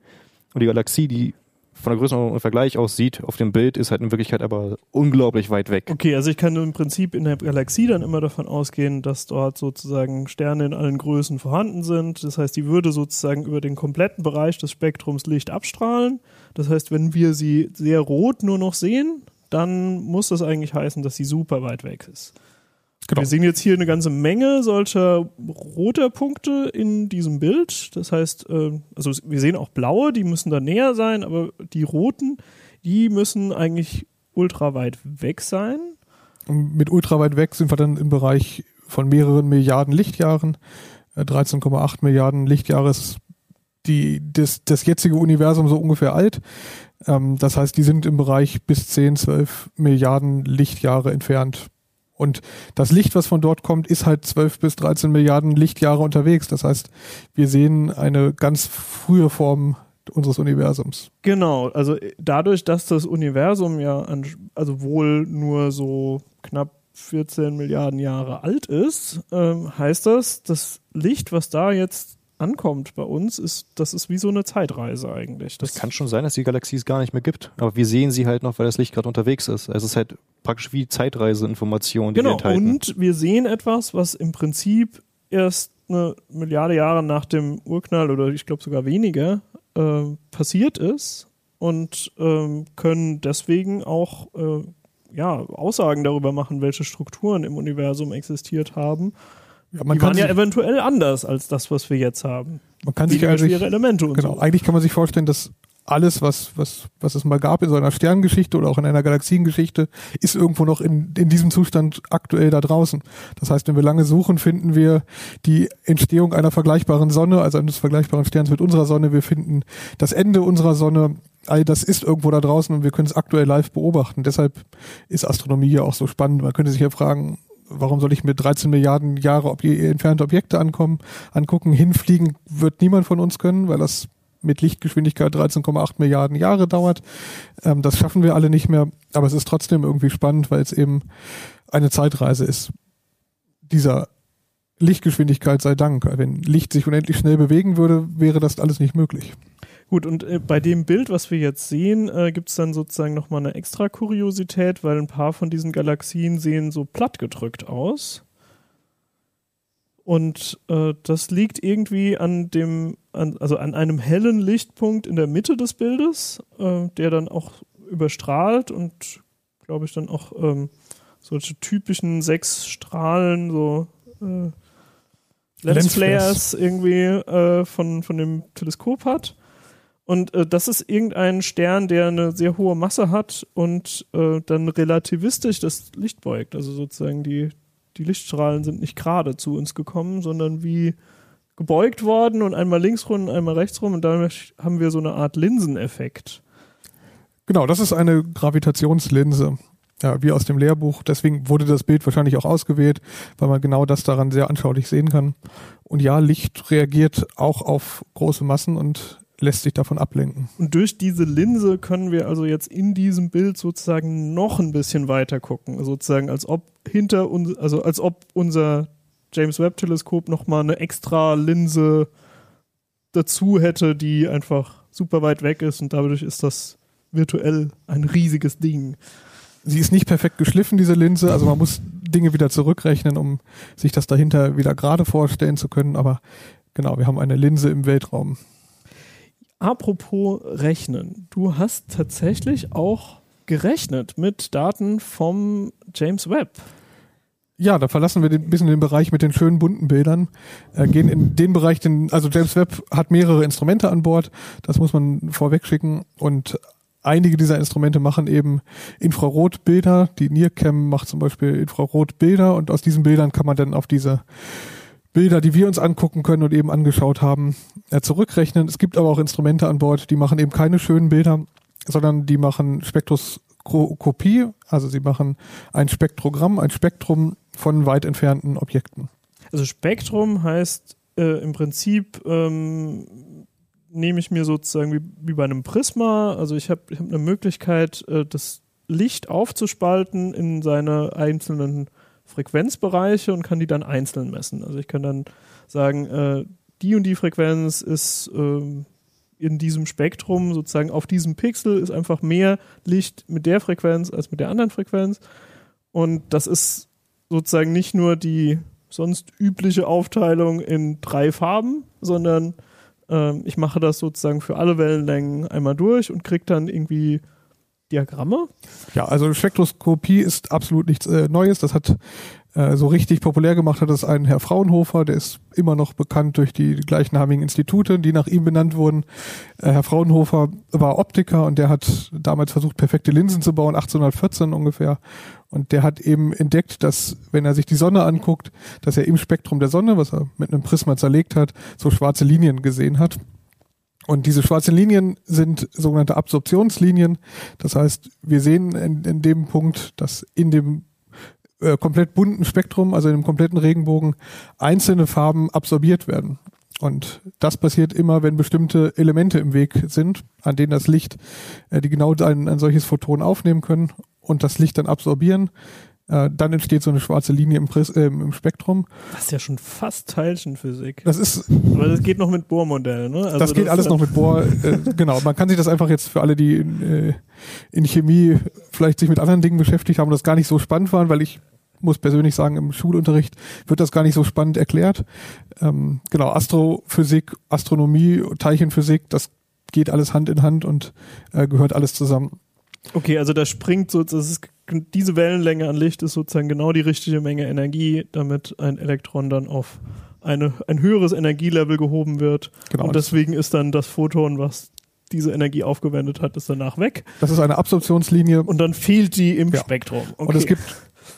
Speaker 3: Und die Galaxie, die von der Größenordnung im Vergleich aussieht auf dem Bild, ist halt in Wirklichkeit aber unglaublich weit weg.
Speaker 1: Okay, also ich kann im Prinzip in der Galaxie dann immer davon ausgehen, dass dort sozusagen Sterne in allen Größen vorhanden sind. Das heißt, die würde sozusagen über den kompletten Bereich des Spektrums Licht abstrahlen. Das heißt, wenn wir sie sehr rot nur noch sehen, dann muss das eigentlich heißen, dass sie super weit weg ist. Genau. Wir sehen jetzt hier eine ganze Menge solcher roter Punkte in diesem Bild. Das heißt, äh, also wir sehen auch blaue, die müssen da näher sein, aber die roten, die müssen eigentlich ultra weit weg sein.
Speaker 4: Und mit ultra weit weg sind wir dann im Bereich von mehreren Milliarden Lichtjahren. 13,8 äh, Milliarden Lichtjahre ist die, das, das jetzige Universum so ungefähr alt. Ähm, das heißt, die sind im Bereich bis 10, 12 Milliarden Lichtjahre entfernt und das Licht, was von dort kommt, ist halt 12 bis 13 Milliarden Lichtjahre unterwegs. Das heißt, wir sehen eine ganz frühe Form unseres Universums.
Speaker 1: Genau, also dadurch, dass das Universum ja an, also wohl nur so knapp 14 Milliarden Jahre alt ist, ähm, heißt das, das Licht, was da jetzt ankommt bei uns, ist, das ist wie so eine Zeitreise eigentlich.
Speaker 3: Das, das kann schon sein, dass die Galaxie es gar nicht mehr gibt. Aber wir sehen sie halt noch, weil das Licht gerade unterwegs ist. Also es ist halt praktisch wie Zeitreiseinformationen,
Speaker 1: die genau, wir enthalten. Und wir sehen etwas, was im Prinzip erst eine Milliarde Jahre nach dem Urknall oder ich glaube sogar weniger äh, passiert ist und ähm, können deswegen auch äh, ja, Aussagen darüber machen, welche Strukturen im Universum existiert haben ja, man die waren ja eventuell anders als das, was wir jetzt haben.
Speaker 4: Man kann sich eigentlich, schwere Elemente und genau, so. Eigentlich kann man sich vorstellen, dass alles, was, was, was es mal gab in so einer Sternengeschichte oder auch in einer Galaxiengeschichte, ist irgendwo noch in, in diesem Zustand aktuell da draußen. Das heißt, wenn wir lange suchen, finden wir die Entstehung einer vergleichbaren Sonne, also eines vergleichbaren Sterns mit unserer Sonne. Wir finden das Ende unserer Sonne. All das ist irgendwo da draußen und wir können es aktuell live beobachten. Deshalb ist Astronomie ja auch so spannend. Man könnte sich ja fragen, warum soll ich mir 13 Milliarden Jahre ob entfernte Objekte ankommen, angucken? Hinfliegen wird niemand von uns können, weil das mit Lichtgeschwindigkeit 13,8 Milliarden Jahre dauert. Ähm, das schaffen wir alle nicht mehr, aber es ist trotzdem irgendwie spannend, weil es eben eine Zeitreise ist. Dieser Lichtgeschwindigkeit sei Dank. Wenn Licht sich unendlich schnell bewegen würde, wäre das alles nicht möglich.
Speaker 1: Gut, und äh, bei dem Bild, was wir jetzt sehen, äh, gibt es dann sozusagen nochmal eine extra Kuriosität, weil ein paar von diesen Galaxien sehen so plattgedrückt aus. Und äh, das liegt irgendwie an dem, an, also an einem hellen Lichtpunkt in der Mitte des Bildes, äh, der dann auch überstrahlt und, glaube ich, dann auch ähm, solche typischen sechs Strahlen, so äh, Lensflares irgendwie äh, von, von dem Teleskop hat. Und äh, das ist irgendein Stern, der eine sehr hohe Masse hat und äh, dann relativistisch das Licht beugt. Also sozusagen die, die Lichtstrahlen sind nicht gerade zu uns gekommen, sondern wie gebeugt worden und einmal links rum und einmal rechts rum und dadurch haben wir so eine Art Linseneffekt.
Speaker 4: Genau, das ist eine Gravitationslinse. Ja, wie aus dem Lehrbuch. Deswegen wurde das Bild wahrscheinlich auch ausgewählt, weil man genau das daran sehr anschaulich sehen kann. Und ja, Licht reagiert auch auf große Massen und lässt sich davon ablenken.
Speaker 1: Und durch diese Linse können wir also jetzt in diesem Bild sozusagen noch ein bisschen weiter gucken, sozusagen als ob hinter uns, also als ob unser James Webb Teleskop nochmal eine extra Linse dazu hätte, die einfach super weit weg ist und dadurch ist das virtuell ein riesiges Ding.
Speaker 4: Sie ist nicht perfekt geschliffen, diese Linse, also man muss Dinge wieder zurückrechnen, um sich das dahinter wieder gerade vorstellen zu können, aber genau, wir haben eine Linse im Weltraum.
Speaker 1: Apropos Rechnen. Du hast tatsächlich auch gerechnet mit Daten vom James Webb.
Speaker 4: Ja, da verlassen wir ein bisschen den Bereich mit den schönen bunten Bildern, äh, gehen in den Bereich, den, also James Webb hat mehrere Instrumente an Bord, das muss man vorweg schicken und einige dieser Instrumente machen eben Infrarotbilder, die NIRCam macht zum Beispiel Infrarotbilder und aus diesen Bildern kann man dann auf diese Bilder, die wir uns angucken können und eben angeschaut haben, äh, zurückrechnen. Es gibt aber auch Instrumente an Bord, die machen eben keine schönen Bilder, sondern die machen Spektroskopie, also sie machen ein Spektrogramm, ein Spektrum von weit entfernten Objekten.
Speaker 1: Also Spektrum heißt äh, im Prinzip ähm, nehme ich mir sozusagen wie, wie bei einem Prisma, also ich habe hab eine Möglichkeit, äh, das Licht aufzuspalten in seine einzelnen Frequenzbereiche und kann die dann einzeln messen. Also ich kann dann sagen, äh, die und die Frequenz ist äh, in diesem Spektrum, sozusagen auf diesem Pixel, ist einfach mehr Licht mit der Frequenz als mit der anderen Frequenz. Und das ist sozusagen nicht nur die sonst übliche Aufteilung in drei Farben, sondern ähm, ich mache das sozusagen für alle Wellenlängen einmal durch und kriege dann irgendwie Diagramme.
Speaker 4: Ja, also Spektroskopie ist absolut nichts äh, Neues. Das hat äh, so richtig populär gemacht hat das ein Herr Fraunhofer, der ist immer noch bekannt durch die gleichnamigen Institute, die nach ihm benannt wurden. Äh, Herr Fraunhofer war Optiker und der hat damals versucht, perfekte Linsen zu bauen, 1814 ungefähr. Und der hat eben entdeckt, dass, wenn er sich die Sonne anguckt, dass er im Spektrum der Sonne, was er mit einem Prisma zerlegt hat, so schwarze Linien gesehen hat. Und diese schwarzen Linien sind sogenannte Absorptionslinien. Das heißt, wir sehen in, in dem Punkt, dass in dem äh, komplett bunten Spektrum, also in dem kompletten Regenbogen, einzelne Farben absorbiert werden. Und das passiert immer, wenn bestimmte Elemente im Weg sind, an denen das Licht, äh, die genau ein, ein solches Photon aufnehmen können und das Licht dann absorbieren. Äh, dann entsteht so eine schwarze Linie im, Pris, äh, im Spektrum.
Speaker 1: Das ist ja schon fast Teilchenphysik.
Speaker 4: Das ist.
Speaker 1: Aber das geht noch mit Bohrmodellen, ne?
Speaker 4: Also das geht das alles noch mit Bohr. Äh, genau. Man kann sich das einfach jetzt für alle, die in, äh, in Chemie vielleicht sich mit anderen Dingen beschäftigt haben und das gar nicht so spannend waren, weil ich muss persönlich sagen, im Schulunterricht wird das gar nicht so spannend erklärt. Ähm, genau, Astrophysik, Astronomie, Teilchenphysik, das geht alles Hand in Hand und äh, gehört alles zusammen.
Speaker 1: Okay, also da springt so, das ist, diese Wellenlänge an Licht ist sozusagen genau die richtige Menge Energie, damit ein Elektron dann auf eine, ein höheres Energielevel gehoben wird. Genau. Und deswegen ist dann das Photon, was diese Energie aufgewendet hat, ist danach weg.
Speaker 4: Das ist eine Absorptionslinie.
Speaker 1: Und dann fehlt die im ja. Spektrum.
Speaker 4: Okay. Und es gibt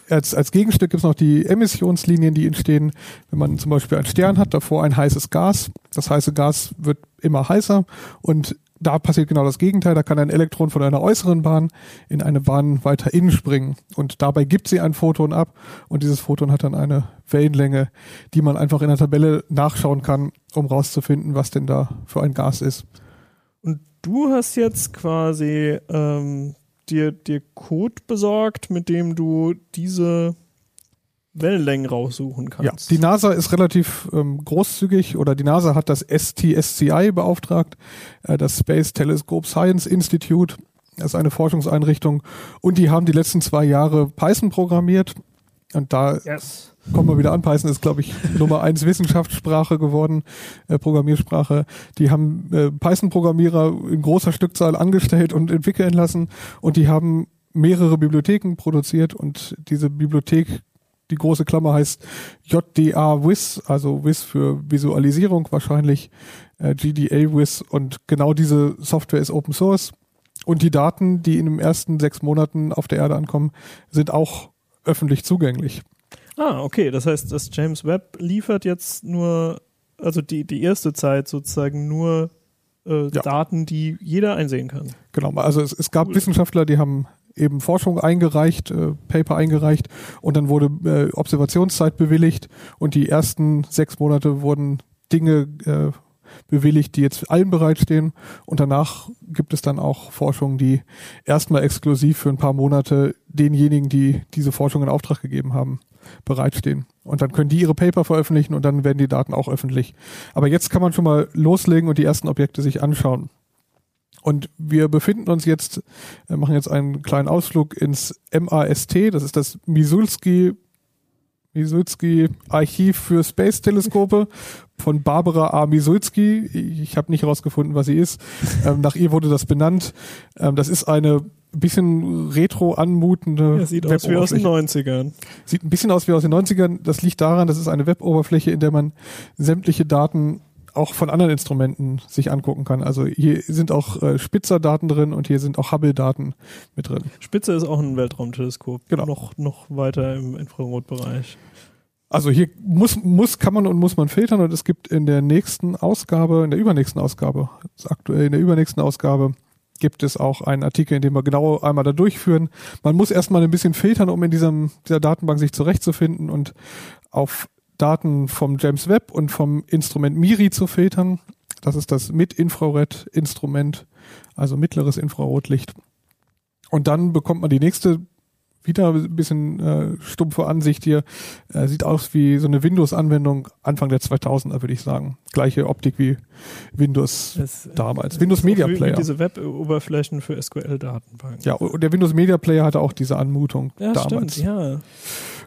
Speaker 4: als, als Gegenstück gibt es noch die Emissionslinien, die entstehen, wenn man zum Beispiel einen Stern hat, davor ein heißes Gas. Das heiße Gas wird immer heißer und da passiert genau das Gegenteil. Da kann ein Elektron von einer äußeren Bahn in eine Bahn weiter innen springen. Und dabei gibt sie ein Photon ab. Und dieses Photon hat dann eine Wellenlänge, die man einfach in der Tabelle nachschauen kann, um rauszufinden, was denn da für ein Gas ist.
Speaker 1: Und du hast jetzt quasi ähm, dir, dir Code besorgt, mit dem du diese Wellenlängen raussuchen kannst.
Speaker 4: Ja, die NASA ist relativ ähm, großzügig oder die NASA hat das STSCI beauftragt, äh, das Space Telescope Science Institute. Das ist eine Forschungseinrichtung und die haben die letzten zwei Jahre Python programmiert und da yes. kommen wir wieder an. Python ist, glaube ich, Nummer eins Wissenschaftssprache geworden, äh, Programmiersprache. Die haben äh, Python-Programmierer in großer Stückzahl angestellt und entwickeln lassen und die haben mehrere Bibliotheken produziert und diese Bibliothek die große Klammer heißt JDA WIS, also WIS für Visualisierung wahrscheinlich, äh, GDA WIS und genau diese Software ist Open Source und die Daten, die in den ersten sechs Monaten auf der Erde ankommen, sind auch öffentlich zugänglich.
Speaker 1: Ah, okay. Das heißt, das James Webb liefert jetzt nur, also die, die erste Zeit sozusagen nur äh, ja. Daten, die jeder einsehen kann.
Speaker 4: Genau, also es, es gab cool. Wissenschaftler, die haben eben Forschung eingereicht, äh, Paper eingereicht und dann wurde äh, Observationszeit bewilligt und die ersten sechs Monate wurden Dinge äh, bewilligt, die jetzt allen bereitstehen. Und danach gibt es dann auch Forschung, die erstmal exklusiv für ein paar Monate denjenigen, die diese Forschung in Auftrag gegeben haben, bereitstehen. Und dann können die ihre Paper veröffentlichen und dann werden die Daten auch öffentlich. Aber jetzt kann man schon mal loslegen und die ersten Objekte sich anschauen. Und wir befinden uns jetzt, äh, machen jetzt einen kleinen Ausflug ins MAST, das ist das Misulski Misulski Archiv für Space Teleskope von Barbara A. Misulski. Ich habe nicht herausgefunden, was sie ist. Ähm, nach ihr wurde das benannt. Ähm, das ist eine bisschen retro anmutende.
Speaker 1: Ja, sieht aus wie aus den 90ern.
Speaker 4: Sieht ein bisschen aus wie aus den 90ern. Das liegt daran, das ist eine Weboberfläche, in der man sämtliche Daten auch von anderen Instrumenten sich angucken kann. Also hier sind auch äh, Spitzer-Daten drin und hier sind auch Hubble-Daten mit drin.
Speaker 1: Spitze ist auch ein Weltraumteleskop. Genau. Noch, noch weiter im Infrarotbereich.
Speaker 4: Also hier muss, muss, kann man und muss man filtern und es gibt in der nächsten Ausgabe, in der übernächsten Ausgabe, aktuell in der übernächsten Ausgabe, gibt es auch einen Artikel, in dem wir genau einmal da durchführen. Man muss erstmal ein bisschen filtern, um in diesem, dieser Datenbank sich zurechtzufinden und auf Daten vom James Webb und vom Instrument MIRI zu filtern. Das ist das Mit-Infrared-Instrument, also mittleres Infrarotlicht. Und dann bekommt man die nächste wieder ein bisschen äh, stumpfe Ansicht hier. Äh, sieht aus wie so eine Windows-Anwendung Anfang der 2000er, würde ich sagen. Gleiche Optik wie Windows
Speaker 1: Das,
Speaker 4: damals.
Speaker 1: das
Speaker 4: Windows Media
Speaker 1: wie- wie
Speaker 4: Player.
Speaker 1: Diese Web-Oberflächen für SQL-Datenbanken.
Speaker 4: Ja, und der Windows Media Player hatte auch diese Anmutung
Speaker 1: Ja,
Speaker 4: damals.
Speaker 1: stimmt, ja.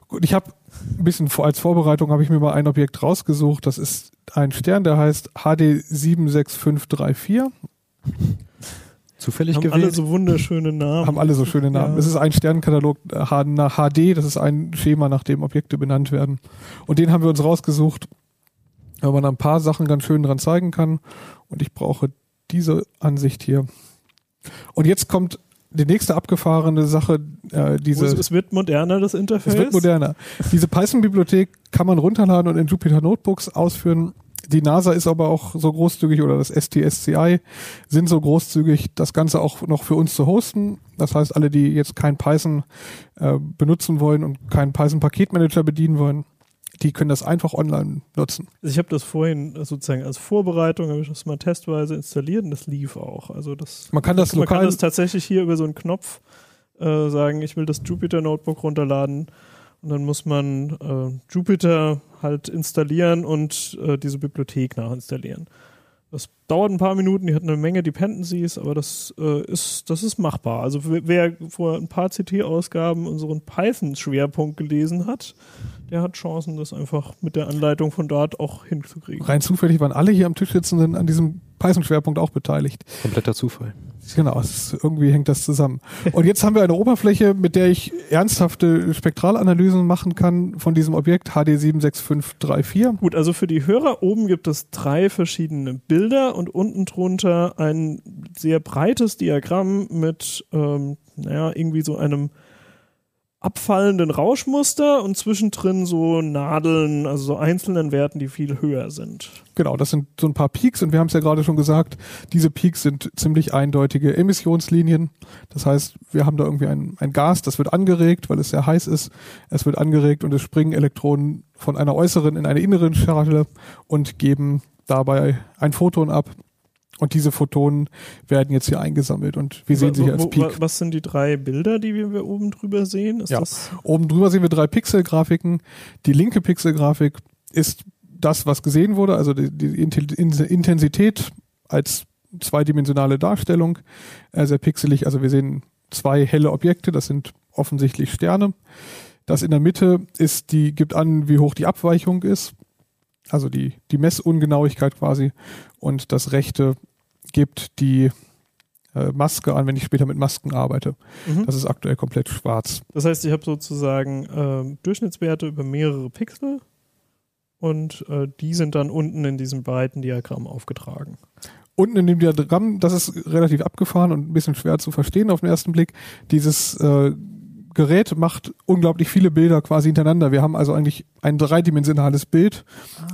Speaker 4: Gut, ich habe ein bisschen vor, als Vorbereitung habe ich mir mal ein Objekt rausgesucht. Das ist ein Stern, der heißt HD 76534.
Speaker 3: Zufällig
Speaker 1: Haben
Speaker 3: gewählt.
Speaker 1: alle so wunderschöne Namen.
Speaker 4: Haben alle so schöne Namen.
Speaker 1: Ja.
Speaker 4: Es ist ein Sternenkatalog äh, nach HD. Das ist ein Schema, nach dem Objekte benannt werden. Und den haben wir uns rausgesucht, weil man ein paar Sachen ganz schön dran zeigen kann. Und ich brauche diese Ansicht hier. Und jetzt kommt die nächste abgefahrene Sache, äh, diese.
Speaker 1: es, es wird moderner, das Interface.
Speaker 4: Es wird moderner. Diese Python-Bibliothek kann man runterladen und in Jupyter Notebooks ausführen. Die NASA ist aber auch so großzügig oder das STSCI sind so großzügig, das Ganze auch noch für uns zu hosten. Das heißt, alle, die jetzt kein Python äh, benutzen wollen und keinen Python-Paketmanager bedienen wollen, die können das einfach online nutzen.
Speaker 1: Also ich habe das vorhin sozusagen als Vorbereitung, habe ich das mal testweise installiert und das lief auch. Also das,
Speaker 4: Man kann das
Speaker 1: man kann das tatsächlich hier über so einen Knopf äh, sagen, ich will das Jupyter Notebook runterladen und dann muss man äh, Jupyter halt installieren und äh, diese Bibliothek nachinstallieren. Das dauert ein paar Minuten, die hat eine Menge Dependencies, aber das äh, ist das ist machbar. Also wer- vor ein paar CT-Ausgaben unseren Python-Schwerpunkt gelesen hat, der hat Chancen, das einfach mit der Anleitung von dort auch hinzukriegen.
Speaker 4: rein zufällig waren alle hier am Tisch sitzenden an diesem Python-Schwerpunkt auch beteiligt.
Speaker 3: Kompletter Zufall.
Speaker 4: Genau, es ist, irgendwie hängt das zusammen. Und jetzt haben wir eine Oberfläche, mit der ich ernsthafte Spektralanalysen machen kann von diesem Objekt HD 76534.
Speaker 1: Gut, also für die Hörer oben gibt es drei verschiedene Bilder und unten drunter ein sehr breites Diagramm mit, ähm, naja, irgendwie so einem abfallenden Rauschmuster und zwischendrin so Nadeln, also so einzelnen Werten, die viel höher sind.
Speaker 4: Genau, das sind so ein paar Peaks und wir haben es ja gerade schon gesagt, diese Peaks sind ziemlich eindeutige Emissionslinien. Das heißt, wir haben da irgendwie ein, ein Gas, das wird angeregt, weil es sehr heiß ist. Es wird angeregt und es springen Elektronen von einer äußeren in eine innere Schale und geben dabei ein Photon ab. Und diese Photonen werden jetzt hier eingesammelt und wir sehen sie hier als Peak.
Speaker 1: Was sind die drei Bilder, die wir oben drüber sehen? Ist
Speaker 4: Ja. Oben drüber sehen wir drei Pixelgrafiken. Die linke Pixelgrafik ist das, was gesehen wurde, also die, die Intensität als zweidimensionale Darstellung, äh, sehr pixelig. Also wir sehen zwei helle Objekte, das sind offensichtlich Sterne. Das in der Mitte ist die, gibt an, wie hoch die Abweichung ist, also die, die Messungenauigkeit quasi. Und das rechte gibt die äh, Maske an, wenn ich später mit Masken arbeite.
Speaker 1: Mhm.
Speaker 4: Das ist aktuell komplett schwarz.
Speaker 1: Das heißt, ich habe sozusagen ähm, Durchschnittswerte über mehrere Pixel und äh, die sind dann unten in diesem breiten Diagramm aufgetragen.
Speaker 4: Unten in dem Diagramm, das ist relativ abgefahren und ein bisschen schwer zu verstehen auf den ersten Blick. Dieses äh, Gerät macht unglaublich viele Bilder quasi hintereinander. Wir haben also eigentlich ein dreidimensionales Bild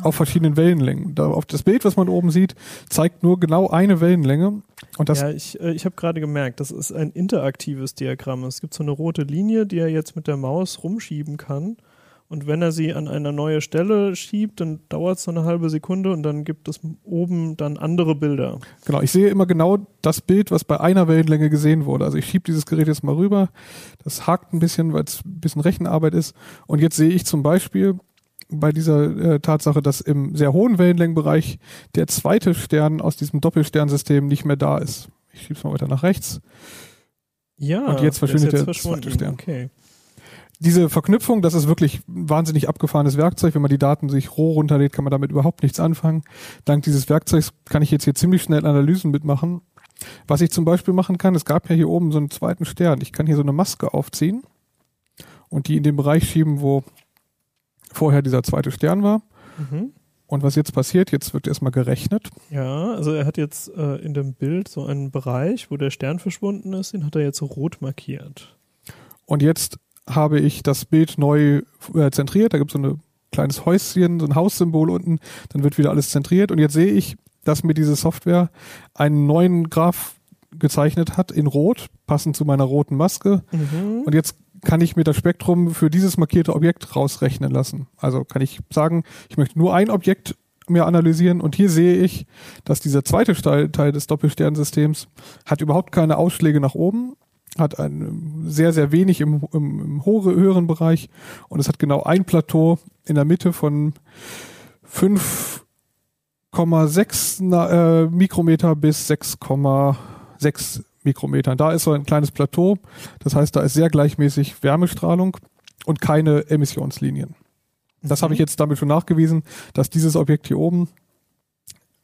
Speaker 4: auf verschiedenen Wellenlängen. Das Bild, was man oben sieht, zeigt nur genau eine Wellenlänge. Und das
Speaker 1: ja, ich, äh, ich habe gerade gemerkt, das ist ein interaktives Diagramm. Es gibt so eine rote Linie, die er jetzt mit der Maus rumschieben kann. Und wenn er sie an eine neue Stelle schiebt, dann dauert es so eine halbe Sekunde und dann gibt es oben dann andere Bilder.
Speaker 4: Genau, ich sehe immer genau das Bild, was bei einer Wellenlänge gesehen wurde. Also ich schiebe dieses Gerät jetzt mal rüber. Das hakt ein bisschen, weil es ein bisschen Rechenarbeit ist. Und jetzt sehe ich zum Beispiel bei dieser äh, Tatsache, dass im sehr hohen Wellenlängenbereich der zweite Stern aus diesem Doppelsternsystem nicht mehr da ist. Ich schiebe es mal weiter nach rechts.
Speaker 1: Ja,
Speaker 4: Und jetzt
Speaker 1: der
Speaker 4: verschwindet der
Speaker 1: verschwunden.
Speaker 4: zweite Stern.
Speaker 1: Okay.
Speaker 4: Diese Verknüpfung, das ist wirklich ein wahnsinnig abgefahrenes Werkzeug. Wenn man die Daten sich roh runterlädt, kann man damit überhaupt nichts anfangen. Dank dieses Werkzeugs kann ich jetzt hier ziemlich schnell Analysen mitmachen. Was ich zum Beispiel machen kann, es gab ja hier oben so einen zweiten Stern. Ich kann hier so eine Maske aufziehen und die in den Bereich schieben, wo vorher dieser zweite Stern war.
Speaker 1: Mhm.
Speaker 4: Und was jetzt passiert, jetzt wird erstmal gerechnet.
Speaker 1: Ja, also er hat jetzt äh, in dem Bild so einen Bereich, wo der Stern verschwunden ist, den hat er jetzt so rot markiert.
Speaker 4: Und jetzt habe ich das Bild neu äh, zentriert. Da gibt es so ein kleines Häuschen, so ein Haussymbol unten. Dann wird wieder alles zentriert. Und jetzt sehe ich, dass mir diese Software einen neuen Graph gezeichnet hat in Rot, passend zu meiner roten Maske.
Speaker 1: Mhm.
Speaker 4: Und jetzt kann ich mir das Spektrum für dieses markierte Objekt rausrechnen lassen. Also kann ich sagen, ich möchte nur ein Objekt mir analysieren und hier sehe ich, dass dieser zweite Teil, Teil des Doppelsternsystems hat überhaupt keine Ausschläge nach oben. Hat ein sehr, sehr wenig im, im, im höheren Bereich und es hat genau ein Plateau in der Mitte von 5,6 äh, Mikrometer bis 6,6 Mikrometern. Da ist so ein kleines Plateau, das heißt, da ist sehr gleichmäßig Wärmestrahlung und keine Emissionslinien. Das habe ich jetzt damit schon nachgewiesen, dass dieses Objekt hier oben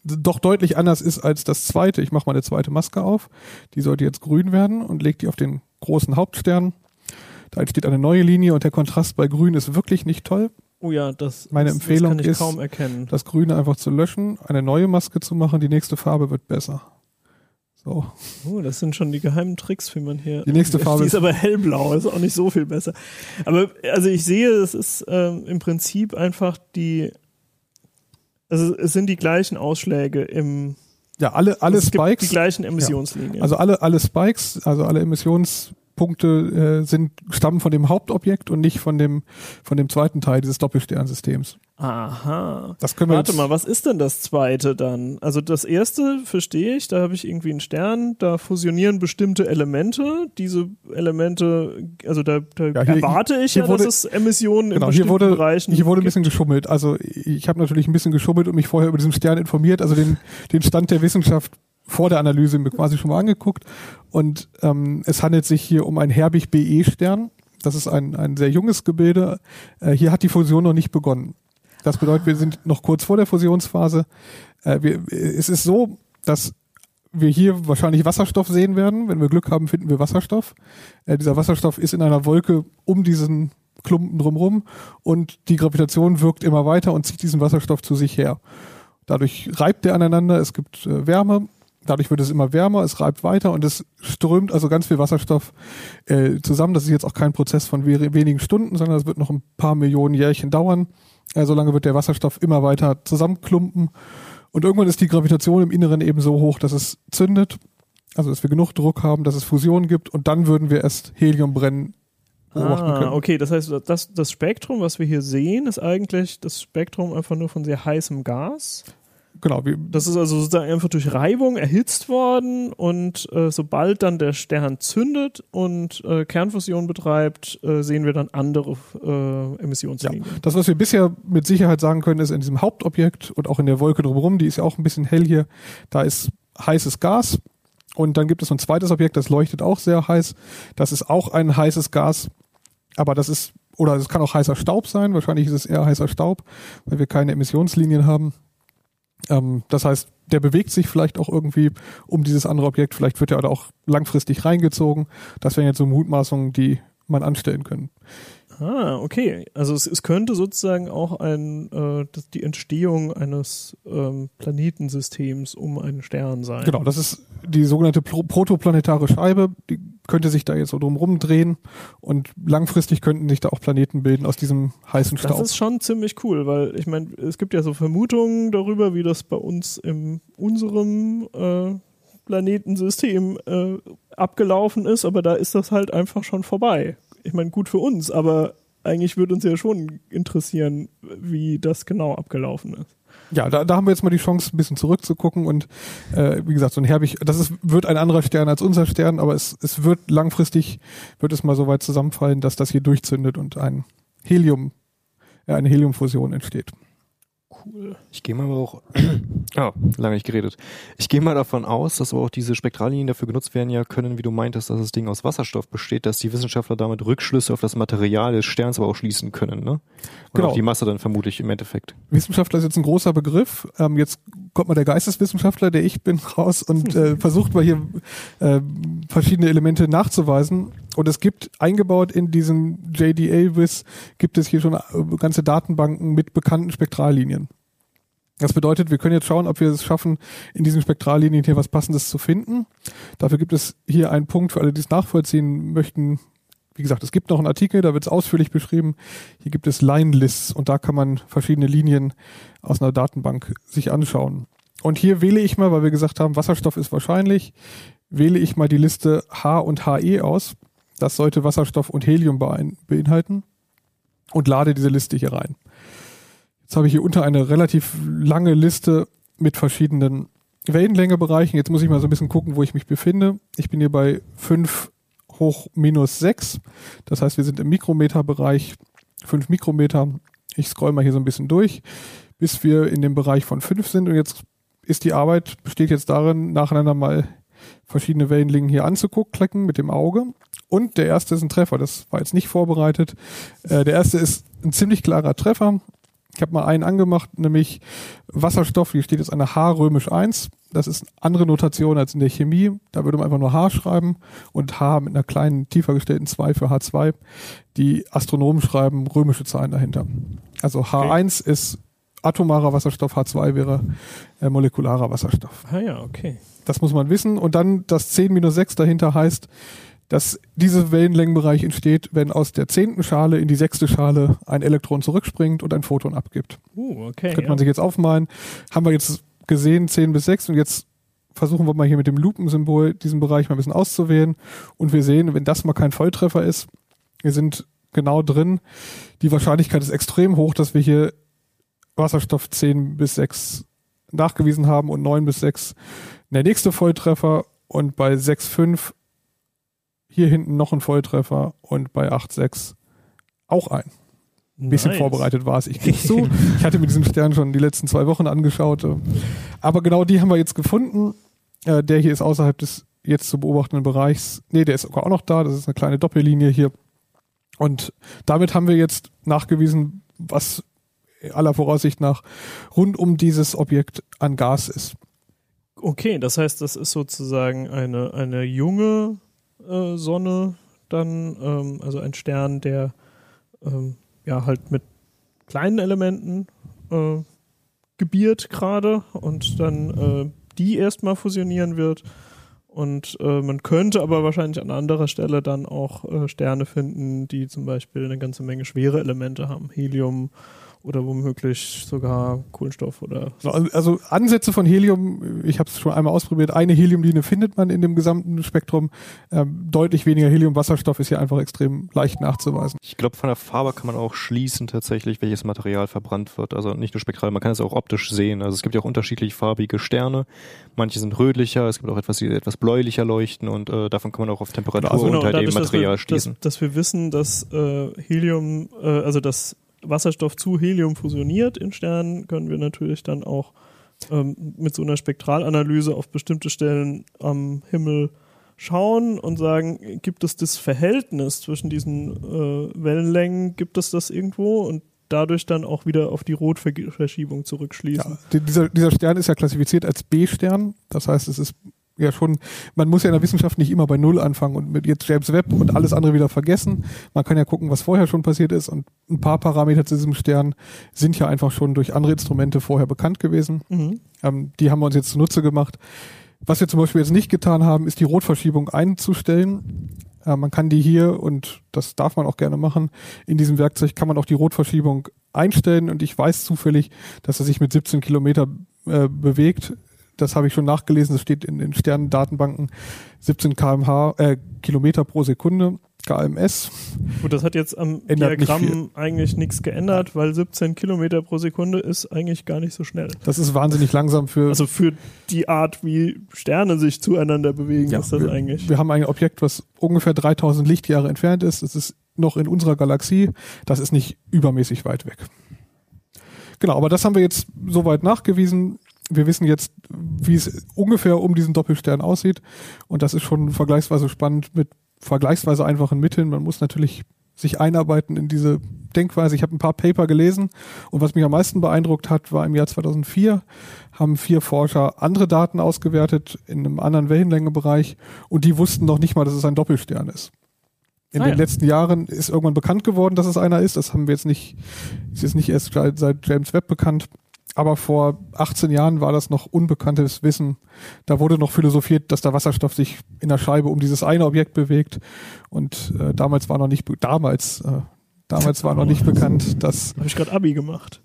Speaker 4: doch deutlich anders ist als das zweite. Ich mache mal eine zweite Maske auf. Die sollte jetzt grün werden und lege die auf den großen Hauptstern. Da entsteht eine neue Linie und der Kontrast bei grün ist wirklich nicht toll.
Speaker 1: Oh ja, das,
Speaker 4: Meine
Speaker 1: das,
Speaker 4: Empfehlung
Speaker 1: das kann ich
Speaker 4: ist,
Speaker 1: kaum erkennen.
Speaker 4: das Grüne einfach zu löschen, eine neue Maske zu machen. Die nächste Farbe wird besser. So.
Speaker 1: Oh, das sind schon die geheimen Tricks, wie man hier.
Speaker 4: Die nächste Farbe
Speaker 1: Die ist
Speaker 4: ist-
Speaker 1: aber hellblau, ist auch nicht so viel besser. Aber also ich sehe, es ist ähm, im Prinzip einfach die. Also es sind die gleichen Ausschläge im.
Speaker 4: Ja, alle, alle
Speaker 1: es gibt
Speaker 4: Spikes.
Speaker 1: die gleichen Emissionslinien.
Speaker 4: Also alle, alle Spikes, also alle Emissionspunkte äh, sind, stammen von dem Hauptobjekt und nicht von dem, von dem zweiten Teil dieses Doppelsternsystems.
Speaker 1: Aha.
Speaker 4: Das können wir
Speaker 1: Warte mal, was ist denn das zweite dann? Also das erste verstehe ich, da habe ich irgendwie einen Stern, da fusionieren bestimmte Elemente. Diese Elemente, also da, da
Speaker 4: Ja, hier-
Speaker 1: erwarte ich
Speaker 4: hier
Speaker 1: ja,
Speaker 4: wurde-
Speaker 1: dass es Emissionen in
Speaker 4: Genau, hier
Speaker 1: bestimmten
Speaker 4: wurde,
Speaker 1: Bereichen
Speaker 4: hier wurde ein
Speaker 1: gibt.
Speaker 4: bisschen geschummelt. Also ich habe natürlich ein bisschen geschummelt und mich vorher über diesen Stern informiert, also den, den Stand der Wissenschaft vor der Analyse mir quasi schon mal angeguckt. Und ähm, es handelt sich hier um einen Herbig-BE-Stern. Das ist ein, ein sehr junges Gebilde. Äh, hier hat die Fusion noch nicht begonnen. Das bedeutet, wir sind noch kurz vor der Fusionsphase. Äh, wir, es ist so, dass wir hier wahrscheinlich Wasserstoff sehen werden. Wenn wir Glück haben, finden wir Wasserstoff. Äh, dieser Wasserstoff ist in einer Wolke um diesen Klumpen drumherum und die Gravitation wirkt immer weiter und zieht diesen Wasserstoff zu sich her. Dadurch reibt er aneinander, es gibt äh, Wärme, dadurch wird es immer wärmer, es reibt weiter und es strömt also ganz viel Wasserstoff äh, zusammen. Das ist jetzt auch kein Prozess von we wenigen Stunden, sondern es wird noch ein paar Millionen Jährchen dauern. Äh, solange wird der Wasserstoff immer weiter zusammenklumpen und irgendwann ist die Gravitation im Inneren eben so hoch, dass es zündet, also dass wir genug Druck haben, dass es Fusion gibt und dann würden wir erst Helium brennen beobachten
Speaker 1: Ah,
Speaker 4: können.
Speaker 1: okay, das heißt, das, das Spektrum, was wir hier sehen, ist eigentlich das Spektrum einfach nur von sehr heißem Gas.
Speaker 4: Genau, wir,
Speaker 1: Das ist also sozusagen einfach durch Reibung erhitzt worden und äh, sobald dann der Stern zündet und äh, Kernfusion betreibt, äh, sehen wir dann andere äh, Emissionslinien.
Speaker 4: Das, was wir bisher mit Sicherheit sagen können, ist in diesem Hauptobjekt und auch in der Wolke drumherum, die ist ja auch ein bisschen hell hier, da ist heißes Gas und dann gibt es ein zweites Objekt, das leuchtet auch sehr heiß. Das ist auch ein heißes Gas, aber das ist, oder es kann auch heißer Staub sein, wahrscheinlich ist es eher heißer Staub, weil wir keine Emissionslinien haben. Ähm, das heißt, der bewegt sich vielleicht auch irgendwie um dieses andere Objekt, vielleicht wird er auch langfristig reingezogen. Das wären jetzt so Mutmaßungen, die man anstellen können.
Speaker 1: Ah, okay. Also es, es könnte sozusagen auch ein, äh, das, die Entstehung eines ähm, Planetensystems um einen Stern sein.
Speaker 4: Genau, das ist die sogenannte Pro protoplanetare Scheibe. Die könnte sich da jetzt so drumherum drehen und langfristig könnten sich da auch Planeten bilden aus diesem heißen
Speaker 1: Das
Speaker 4: Staub.
Speaker 1: ist schon ziemlich cool, weil ich meine, es gibt ja so Vermutungen darüber, wie das bei uns in unserem äh, Planetensystem äh, abgelaufen ist, aber da ist das halt einfach schon vorbei. Ich meine, gut für uns, aber eigentlich würde uns ja schon interessieren, wie das genau abgelaufen ist.
Speaker 4: Ja, da, da haben wir jetzt mal die Chance, ein bisschen zurückzugucken und äh, wie gesagt, so ein Herbig, das ist, wird ein anderer Stern als unser Stern, aber es, es wird langfristig, wird es mal so weit zusammenfallen, dass das hier durchzündet und ein Helium, äh, eine Heliumfusion entsteht.
Speaker 1: Cool.
Speaker 3: Ich gehe mal aber auch, ah, lange nicht geredet. Ich gehe mal davon aus, dass aber auch diese Spektrallinien dafür genutzt werden ja können, wie du meintest, dass das Ding aus Wasserstoff besteht, dass die Wissenschaftler damit Rückschlüsse auf das Material des Sterns aber auch schließen können, ne? Und
Speaker 4: Genau.
Speaker 3: auch die Masse dann vermutlich im Endeffekt.
Speaker 4: Wissenschaftler ist jetzt ein großer Begriff. Ähm, jetzt kommt mal der Geisteswissenschaftler, der ich bin, raus und äh, versucht mal hier äh, verschiedene Elemente nachzuweisen. Und es gibt eingebaut in diesem JDA-Wiss gibt es hier schon äh, ganze Datenbanken mit bekannten Spektrallinien. Das bedeutet, wir können jetzt schauen, ob wir es schaffen, in diesen Spektrallinien hier was Passendes zu finden. Dafür gibt es hier einen Punkt für alle, die es nachvollziehen möchten. Wie gesagt, es gibt noch einen Artikel, da wird es ausführlich beschrieben. Hier gibt es Line-Lists und da kann man verschiedene Linien aus einer Datenbank sich anschauen. Und hier wähle ich mal, weil wir gesagt haben, Wasserstoff ist wahrscheinlich, wähle ich mal die Liste H und HE aus. Das sollte Wasserstoff und Helium beinhalten und lade diese Liste hier rein. Jetzt habe ich hier unter eine relativ lange Liste mit verschiedenen Wellenlängebereichen. Jetzt muss ich mal so ein bisschen gucken, wo ich mich befinde. Ich bin hier bei 5 hoch minus 6. Das heißt, wir sind im Mikrometerbereich, 5 Mikrometer. Ich scroll mal hier so ein bisschen durch, bis wir in dem Bereich von 5 sind. Und jetzt ist die Arbeit, besteht jetzt darin, nacheinander mal verschiedene Wellenlängen hier anzuklicken mit dem Auge. Und der erste ist ein Treffer, das war jetzt nicht vorbereitet. Äh, der erste ist ein ziemlich klarer Treffer. Ich habe mal einen angemacht, nämlich Wasserstoff, hier steht jetzt eine H römisch 1. Das ist eine andere Notation als in der Chemie. Da würde man einfach nur H schreiben und H mit einer kleinen, tiefer gestellten 2 für H2. Die Astronomen schreiben römische Zahlen dahinter. Also H1 okay. ist atomarer Wasserstoff, H2 wäre äh, molekularer Wasserstoff.
Speaker 1: Ah ja, okay.
Speaker 4: Das muss man wissen. Und dann das 10 minus 6 dahinter heißt, dass dieser Wellenlängenbereich entsteht, wenn aus der zehnten Schale in die sechste Schale ein Elektron zurückspringt und ein Photon abgibt.
Speaker 1: Uh, okay.
Speaker 4: Könnte man sich jetzt aufmalen. Haben wir jetzt gesehen, 10 bis 6 und jetzt versuchen wir mal hier mit dem Lupensymbol diesen Bereich mal ein bisschen auszuwählen und wir sehen, wenn das mal kein Volltreffer ist, wir sind genau drin, die Wahrscheinlichkeit ist extrem hoch, dass wir hier Wasserstoff 10 bis 6 nachgewiesen haben und 9 bis 6 der nächste Volltreffer und bei 6,5 hier hinten noch ein Volltreffer und bei 8,6 auch ein. Ein bisschen nice. vorbereitet war es. Ich gebe zu. Ich hatte mir diesen Stern schon die letzten zwei Wochen angeschaut. Aber genau die haben wir jetzt gefunden. Äh, der hier ist außerhalb des jetzt zu beobachtenden Bereichs. Nee, der ist sogar auch noch da. Das ist eine kleine Doppellinie hier. Und damit haben wir jetzt nachgewiesen, was aller Voraussicht nach rund um dieses Objekt an Gas ist.
Speaker 1: Okay, das heißt, das ist sozusagen eine, eine junge äh, Sonne dann, ähm, also ein Stern, der ähm, ja halt mit kleinen Elementen äh, gebiert gerade und dann äh, die erstmal fusionieren wird. Und äh, man könnte aber wahrscheinlich an anderer Stelle dann auch äh, Sterne finden, die zum Beispiel eine ganze Menge schwere Elemente haben. Helium, oder womöglich sogar Kohlenstoff oder.
Speaker 4: So. Also Ansätze von Helium, ich habe es schon einmal ausprobiert, eine Heliumlinie findet man in dem gesamten Spektrum. Ähm, deutlich weniger Helium, Wasserstoff ist hier einfach extrem leicht nachzuweisen.
Speaker 3: Ich glaube, von der Farbe kann man auch schließen tatsächlich, welches Material verbrannt wird. Also nicht nur spektral, man kann es auch optisch sehen. Also es gibt ja auch unterschiedlich farbige Sterne. Manche sind rötlicher, es gibt auch etwas, die etwas bläulicher leuchten und äh, davon kann man auch auf Temperatur also genau, und halt eben Material
Speaker 1: dass wir,
Speaker 3: schließen.
Speaker 1: Dass, dass wir wissen, dass äh, Helium, äh, also dass Wasserstoff zu Helium fusioniert in Sternen, können wir natürlich dann auch ähm, mit so einer Spektralanalyse auf bestimmte Stellen am Himmel schauen und sagen, gibt es das Verhältnis zwischen diesen äh, Wellenlängen, gibt es das irgendwo und dadurch dann auch wieder auf die Rotverschiebung zurückschließen.
Speaker 4: Ja, dieser, dieser Stern ist ja klassifiziert als B-Stern, das heißt, es ist ja schon, man muss ja in der Wissenschaft nicht immer bei Null anfangen und mit jetzt James Webb und alles andere wieder vergessen. Man kann ja gucken, was vorher schon passiert ist und ein paar Parameter zu diesem Stern sind ja einfach schon durch andere Instrumente vorher bekannt gewesen. Mhm. Ähm, die haben wir uns jetzt zunutze gemacht. Was wir zum Beispiel jetzt nicht getan haben, ist die Rotverschiebung einzustellen. Äh, man kann die hier, und das darf man auch gerne machen, in diesem Werkzeug kann man auch die Rotverschiebung einstellen und ich weiß zufällig, dass er sich mit 17 Kilometer äh, bewegt das habe ich schon nachgelesen, das steht in den Sternendatenbanken 17 kmh, äh, Kilometer pro Sekunde, KMS.
Speaker 1: Gut, das hat jetzt am Ändert Diagramm nicht eigentlich nichts geändert, weil 17 Kilometer pro Sekunde ist eigentlich gar nicht so schnell.
Speaker 4: Das ist wahnsinnig langsam für.
Speaker 1: Also für die Art, wie Sterne sich zueinander bewegen, ja, ist das
Speaker 4: wir,
Speaker 1: eigentlich.
Speaker 4: Wir haben ein Objekt, was ungefähr 3000 Lichtjahre entfernt ist. Es ist noch in unserer Galaxie. Das ist nicht übermäßig weit weg. Genau, aber das haben wir jetzt soweit nachgewiesen wir wissen jetzt, wie es ungefähr um diesen Doppelstern aussieht. Und das ist schon vergleichsweise spannend mit vergleichsweise einfachen Mitteln. Man muss natürlich sich einarbeiten in diese Denkweise. Ich habe ein paar Paper gelesen und was mich am meisten beeindruckt hat, war im Jahr 2004 haben vier Forscher andere Daten ausgewertet in einem anderen Wellenlängebereich und die wussten noch nicht mal, dass es ein Doppelstern ist. In ah, den ja. letzten Jahren ist irgendwann bekannt geworden, dass es einer ist. Das haben wir jetzt nicht, ist jetzt nicht erst seit James Webb bekannt aber vor 18 Jahren war das noch unbekanntes Wissen. Da wurde noch philosophiert, dass der Wasserstoff sich in der Scheibe um dieses eine Objekt bewegt. Und äh, damals war noch nicht damals äh, damals war noch nicht bekannt, dass
Speaker 1: habe ich gerade Abi gemacht.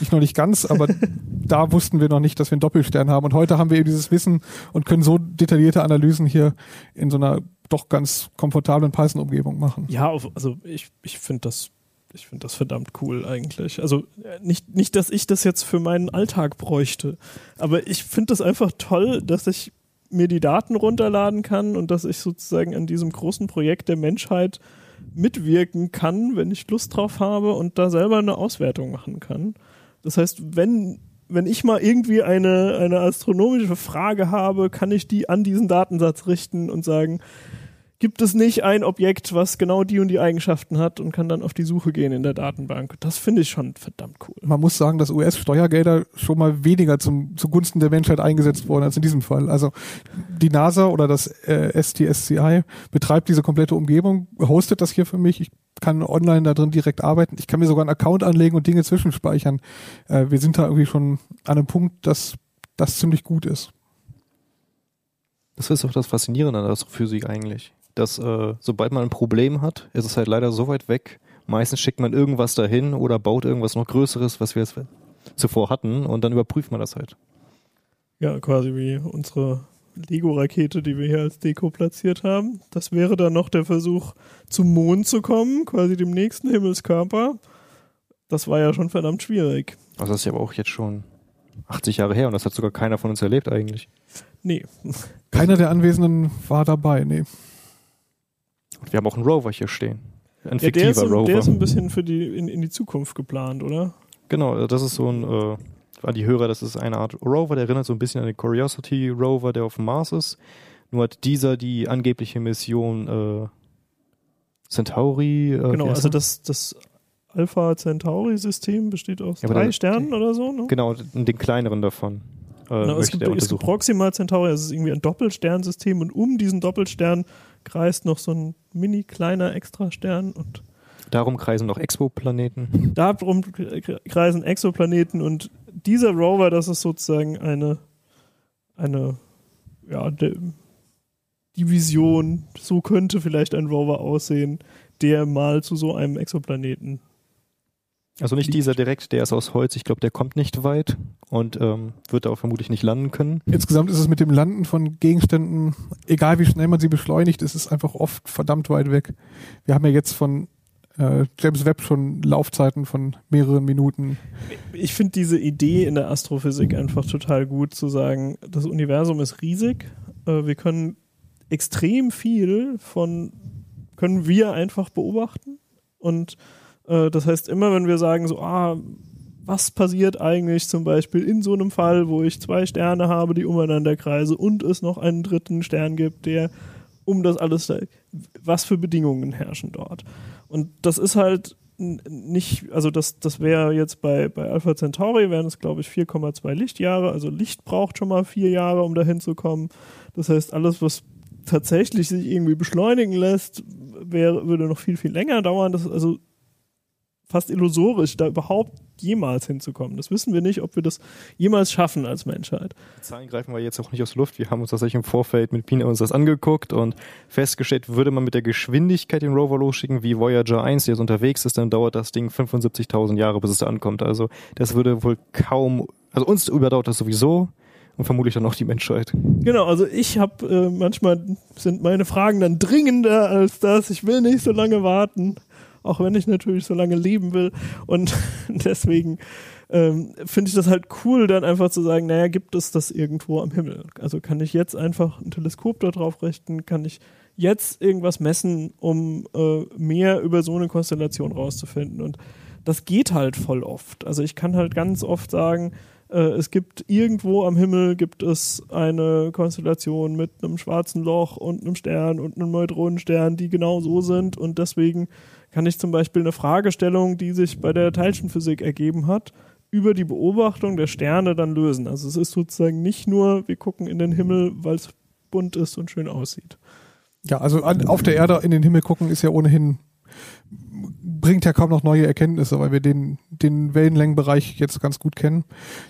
Speaker 4: Ich noch nicht ganz, aber da wussten wir noch nicht, dass wir einen Doppelstern haben. Und heute haben wir eben dieses Wissen und können so detaillierte Analysen hier in so einer doch ganz komfortablen Python-Umgebung machen.
Speaker 1: Ja, also ich, ich finde das ich finde das verdammt cool eigentlich. Also nicht, nicht, dass ich das jetzt für meinen Alltag bräuchte, aber ich finde das einfach toll, dass ich mir die Daten runterladen kann und dass ich sozusagen an diesem großen Projekt der Menschheit mitwirken kann, wenn ich Lust drauf habe und da selber eine Auswertung machen kann. Das heißt, wenn, wenn ich mal irgendwie eine, eine astronomische Frage habe, kann ich die an diesen Datensatz richten und sagen, gibt es nicht ein Objekt, was genau die und die Eigenschaften hat und kann dann auf die Suche gehen in der Datenbank. Das finde ich schon verdammt cool.
Speaker 4: Man muss sagen, dass US-Steuergelder schon mal weniger zum, zugunsten der Menschheit eingesetzt wurden als in diesem Fall. Also die NASA oder das äh, STSCI betreibt diese komplette Umgebung, hostet das hier für mich. Ich kann online da drin direkt arbeiten. Ich kann mir sogar einen Account anlegen und Dinge zwischenspeichern. Äh, wir sind da irgendwie schon an einem Punkt, dass das ziemlich gut ist.
Speaker 3: Das ist auch das Faszinierende an der Astrophysik eigentlich dass äh, sobald man ein Problem hat, ist es halt leider so weit weg. Meistens schickt man irgendwas dahin oder baut irgendwas noch Größeres, was wir jetzt zuvor hatten und dann überprüft man das halt.
Speaker 1: Ja, quasi wie unsere Lego-Rakete, die wir hier als Deko platziert haben. Das wäre dann noch der Versuch, zum Mond zu kommen, quasi dem nächsten Himmelskörper. Das war ja schon verdammt schwierig.
Speaker 3: Also das ist ja aber auch jetzt schon 80 Jahre her und das hat sogar keiner von uns erlebt eigentlich.
Speaker 1: Nee.
Speaker 4: Keiner der Anwesenden war dabei, nee.
Speaker 3: Und wir haben auch einen Rover hier stehen.
Speaker 1: Ein ja, fiktiver der ist, Rover. Der ist ein bisschen für die, in, in die Zukunft geplant, oder?
Speaker 3: Genau, das ist so ein, äh, an die Hörer, das ist eine Art Rover, der erinnert so ein bisschen an den Curiosity Rover, der auf dem Mars ist. Nur hat dieser die angebliche Mission äh, Centauri.
Speaker 1: Äh, genau, also das, das Alpha Centauri-System besteht aus ja, drei Sternen oder so, ne?
Speaker 3: Genau, den kleineren davon.
Speaker 1: Äh, genau, es gibt, es gibt Proxima Centauri, das ist irgendwie ein Doppelsternsystem und um diesen Doppelstern kreist noch so ein mini kleiner Extrastern und
Speaker 3: Darum kreisen noch Exoplaneten.
Speaker 1: Darum kreisen Exoplaneten und dieser Rover, das ist sozusagen eine, eine ja, die Vision, so könnte vielleicht ein Rover aussehen, der mal zu so einem Exoplaneten
Speaker 3: also nicht dieser direkt, der ist aus Holz. Ich glaube, der kommt nicht weit und ähm, wird auch vermutlich nicht landen können.
Speaker 4: Insgesamt ist es mit dem Landen von Gegenständen, egal wie schnell man sie beschleunigt, ist es einfach oft verdammt weit weg. Wir haben ja jetzt von äh, James Webb schon Laufzeiten von mehreren Minuten.
Speaker 1: Ich finde diese Idee in der Astrophysik einfach total gut zu sagen, das Universum ist riesig. Äh, wir können extrem viel von, können wir einfach beobachten und äh, das heißt, immer wenn wir sagen, so, ah, was passiert eigentlich zum Beispiel in so einem Fall, wo ich zwei Sterne habe, die umeinander kreise und es noch einen dritten Stern gibt, der um das alles, was für Bedingungen herrschen dort. Und das ist halt nicht, also das, das wäre jetzt bei, bei Alpha Centauri wären es, glaube ich, 4,2 Lichtjahre. Also Licht braucht schon mal vier Jahre, um dahin zu kommen. Das heißt, alles, was tatsächlich sich irgendwie beschleunigen lässt, wäre, würde noch viel, viel länger dauern. Das also fast illusorisch, da überhaupt jemals hinzukommen. Das wissen wir nicht, ob wir das jemals schaffen als Menschheit.
Speaker 3: Die Zahlen greifen wir jetzt auch nicht aus Luft. Wir haben uns tatsächlich im Vorfeld mit Pina uns das angeguckt und festgestellt, würde man mit der Geschwindigkeit den Rover losschicken, wie Voyager 1 jetzt unterwegs ist, dann dauert das Ding 75.000 Jahre, bis es da ankommt. Also das würde wohl kaum, also uns überdauert das sowieso und vermutlich dann auch die Menschheit.
Speaker 1: Genau, also ich habe äh, manchmal sind meine Fragen dann dringender als das. Ich will nicht so lange warten auch wenn ich natürlich so lange leben will. Und deswegen ähm, finde ich das halt cool, dann einfach zu sagen, naja, gibt es das irgendwo am Himmel? Also kann ich jetzt einfach ein Teleskop da drauf richten, kann ich jetzt irgendwas messen, um äh, mehr über so eine Konstellation rauszufinden. Und das geht halt voll oft. Also ich kann halt ganz oft sagen, es gibt irgendwo am Himmel gibt es eine Konstellation mit einem schwarzen Loch und einem Stern und einem Neutronenstern, die genau so sind und deswegen kann ich zum Beispiel eine Fragestellung, die sich bei der Teilchenphysik ergeben hat, über die Beobachtung der Sterne dann lösen. Also es ist sozusagen nicht nur, wir gucken in den Himmel, weil es bunt ist und schön aussieht.
Speaker 4: Ja, also an, auf der Erde in den Himmel gucken ist ja ohnehin bringt ja kaum noch neue Erkenntnisse, weil wir den, den Wellenlängenbereich jetzt ganz gut kennen.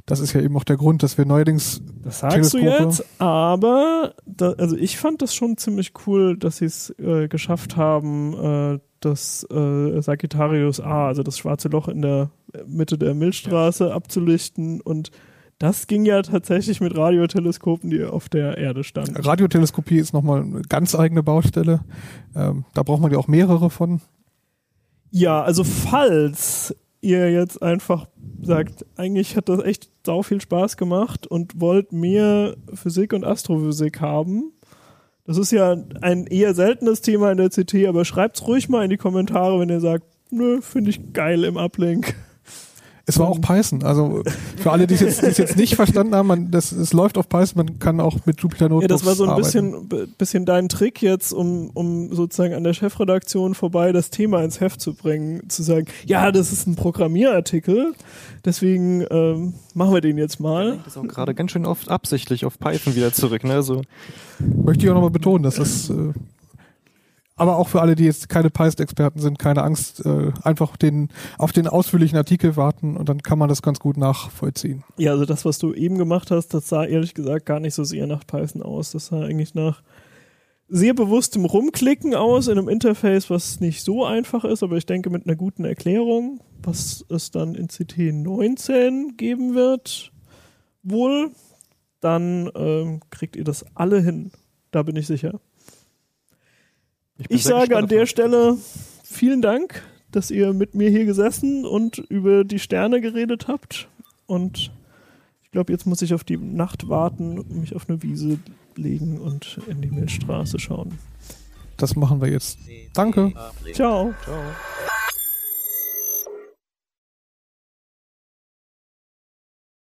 Speaker 4: Das ist ja eben auch der Grund, dass wir neuerdings.
Speaker 1: Das sagst Teleskope du jetzt, aber da, also ich fand das schon ziemlich cool, dass sie es äh, geschafft haben, äh, das äh, Sagittarius A, also das schwarze Loch in der Mitte der Milchstraße, ja. abzulichten und das ging ja tatsächlich mit Radioteleskopen, die auf der Erde standen.
Speaker 4: Radioteleskopie ist nochmal eine ganz eigene Baustelle. Ähm, da braucht man ja auch mehrere von.
Speaker 1: Ja, also falls ihr jetzt einfach sagt, eigentlich hat das echt sau viel Spaß gemacht und wollt mehr Physik und Astrophysik haben. Das ist ja ein eher seltenes Thema in der CT, aber schreibt's ruhig mal in die Kommentare, wenn ihr sagt, nö, finde ich geil im Uplink.
Speaker 4: Es war auch Python. Also für alle, die es jetzt, die es jetzt nicht verstanden haben, man, das, es läuft auf Python, man kann auch mit Jupyter Notebooks
Speaker 1: Ja, das war so ein bisschen, bisschen dein Trick jetzt, um, um sozusagen an der Chefredaktion vorbei das Thema ins Heft zu bringen, zu sagen, ja, das ist ein Programmierartikel, deswegen ähm, machen wir den jetzt mal.
Speaker 3: Das ist auch gerade ganz schön oft absichtlich auf Python wieder zurück. Ne? So,
Speaker 4: Möchte ich auch nochmal betonen, dass das äh, aber auch für alle, die jetzt keine Python-Experten sind, keine Angst, äh, einfach den, auf den ausführlichen Artikel warten und dann kann man das ganz gut nachvollziehen.
Speaker 1: Ja, also das, was du eben gemacht hast, das sah ehrlich gesagt gar nicht so sehr nach Python aus. Das sah eigentlich nach sehr bewusstem Rumklicken aus in einem Interface, was nicht so einfach ist, aber ich denke mit einer guten Erklärung, was es dann in CT 19 geben wird, wohl, dann ähm, kriegt ihr das alle hin. Da bin ich sicher.
Speaker 3: Ich
Speaker 1: Ich sage an der Stelle vielen Dank, dass ihr mit mir hier gesessen und über die Sterne geredet habt. Und ich glaube, jetzt muss ich auf die Nacht warten, mich auf eine Wiese legen und in die Milchstraße schauen.
Speaker 4: Das machen wir jetzt. Danke.
Speaker 1: Ciao.
Speaker 3: Ciao.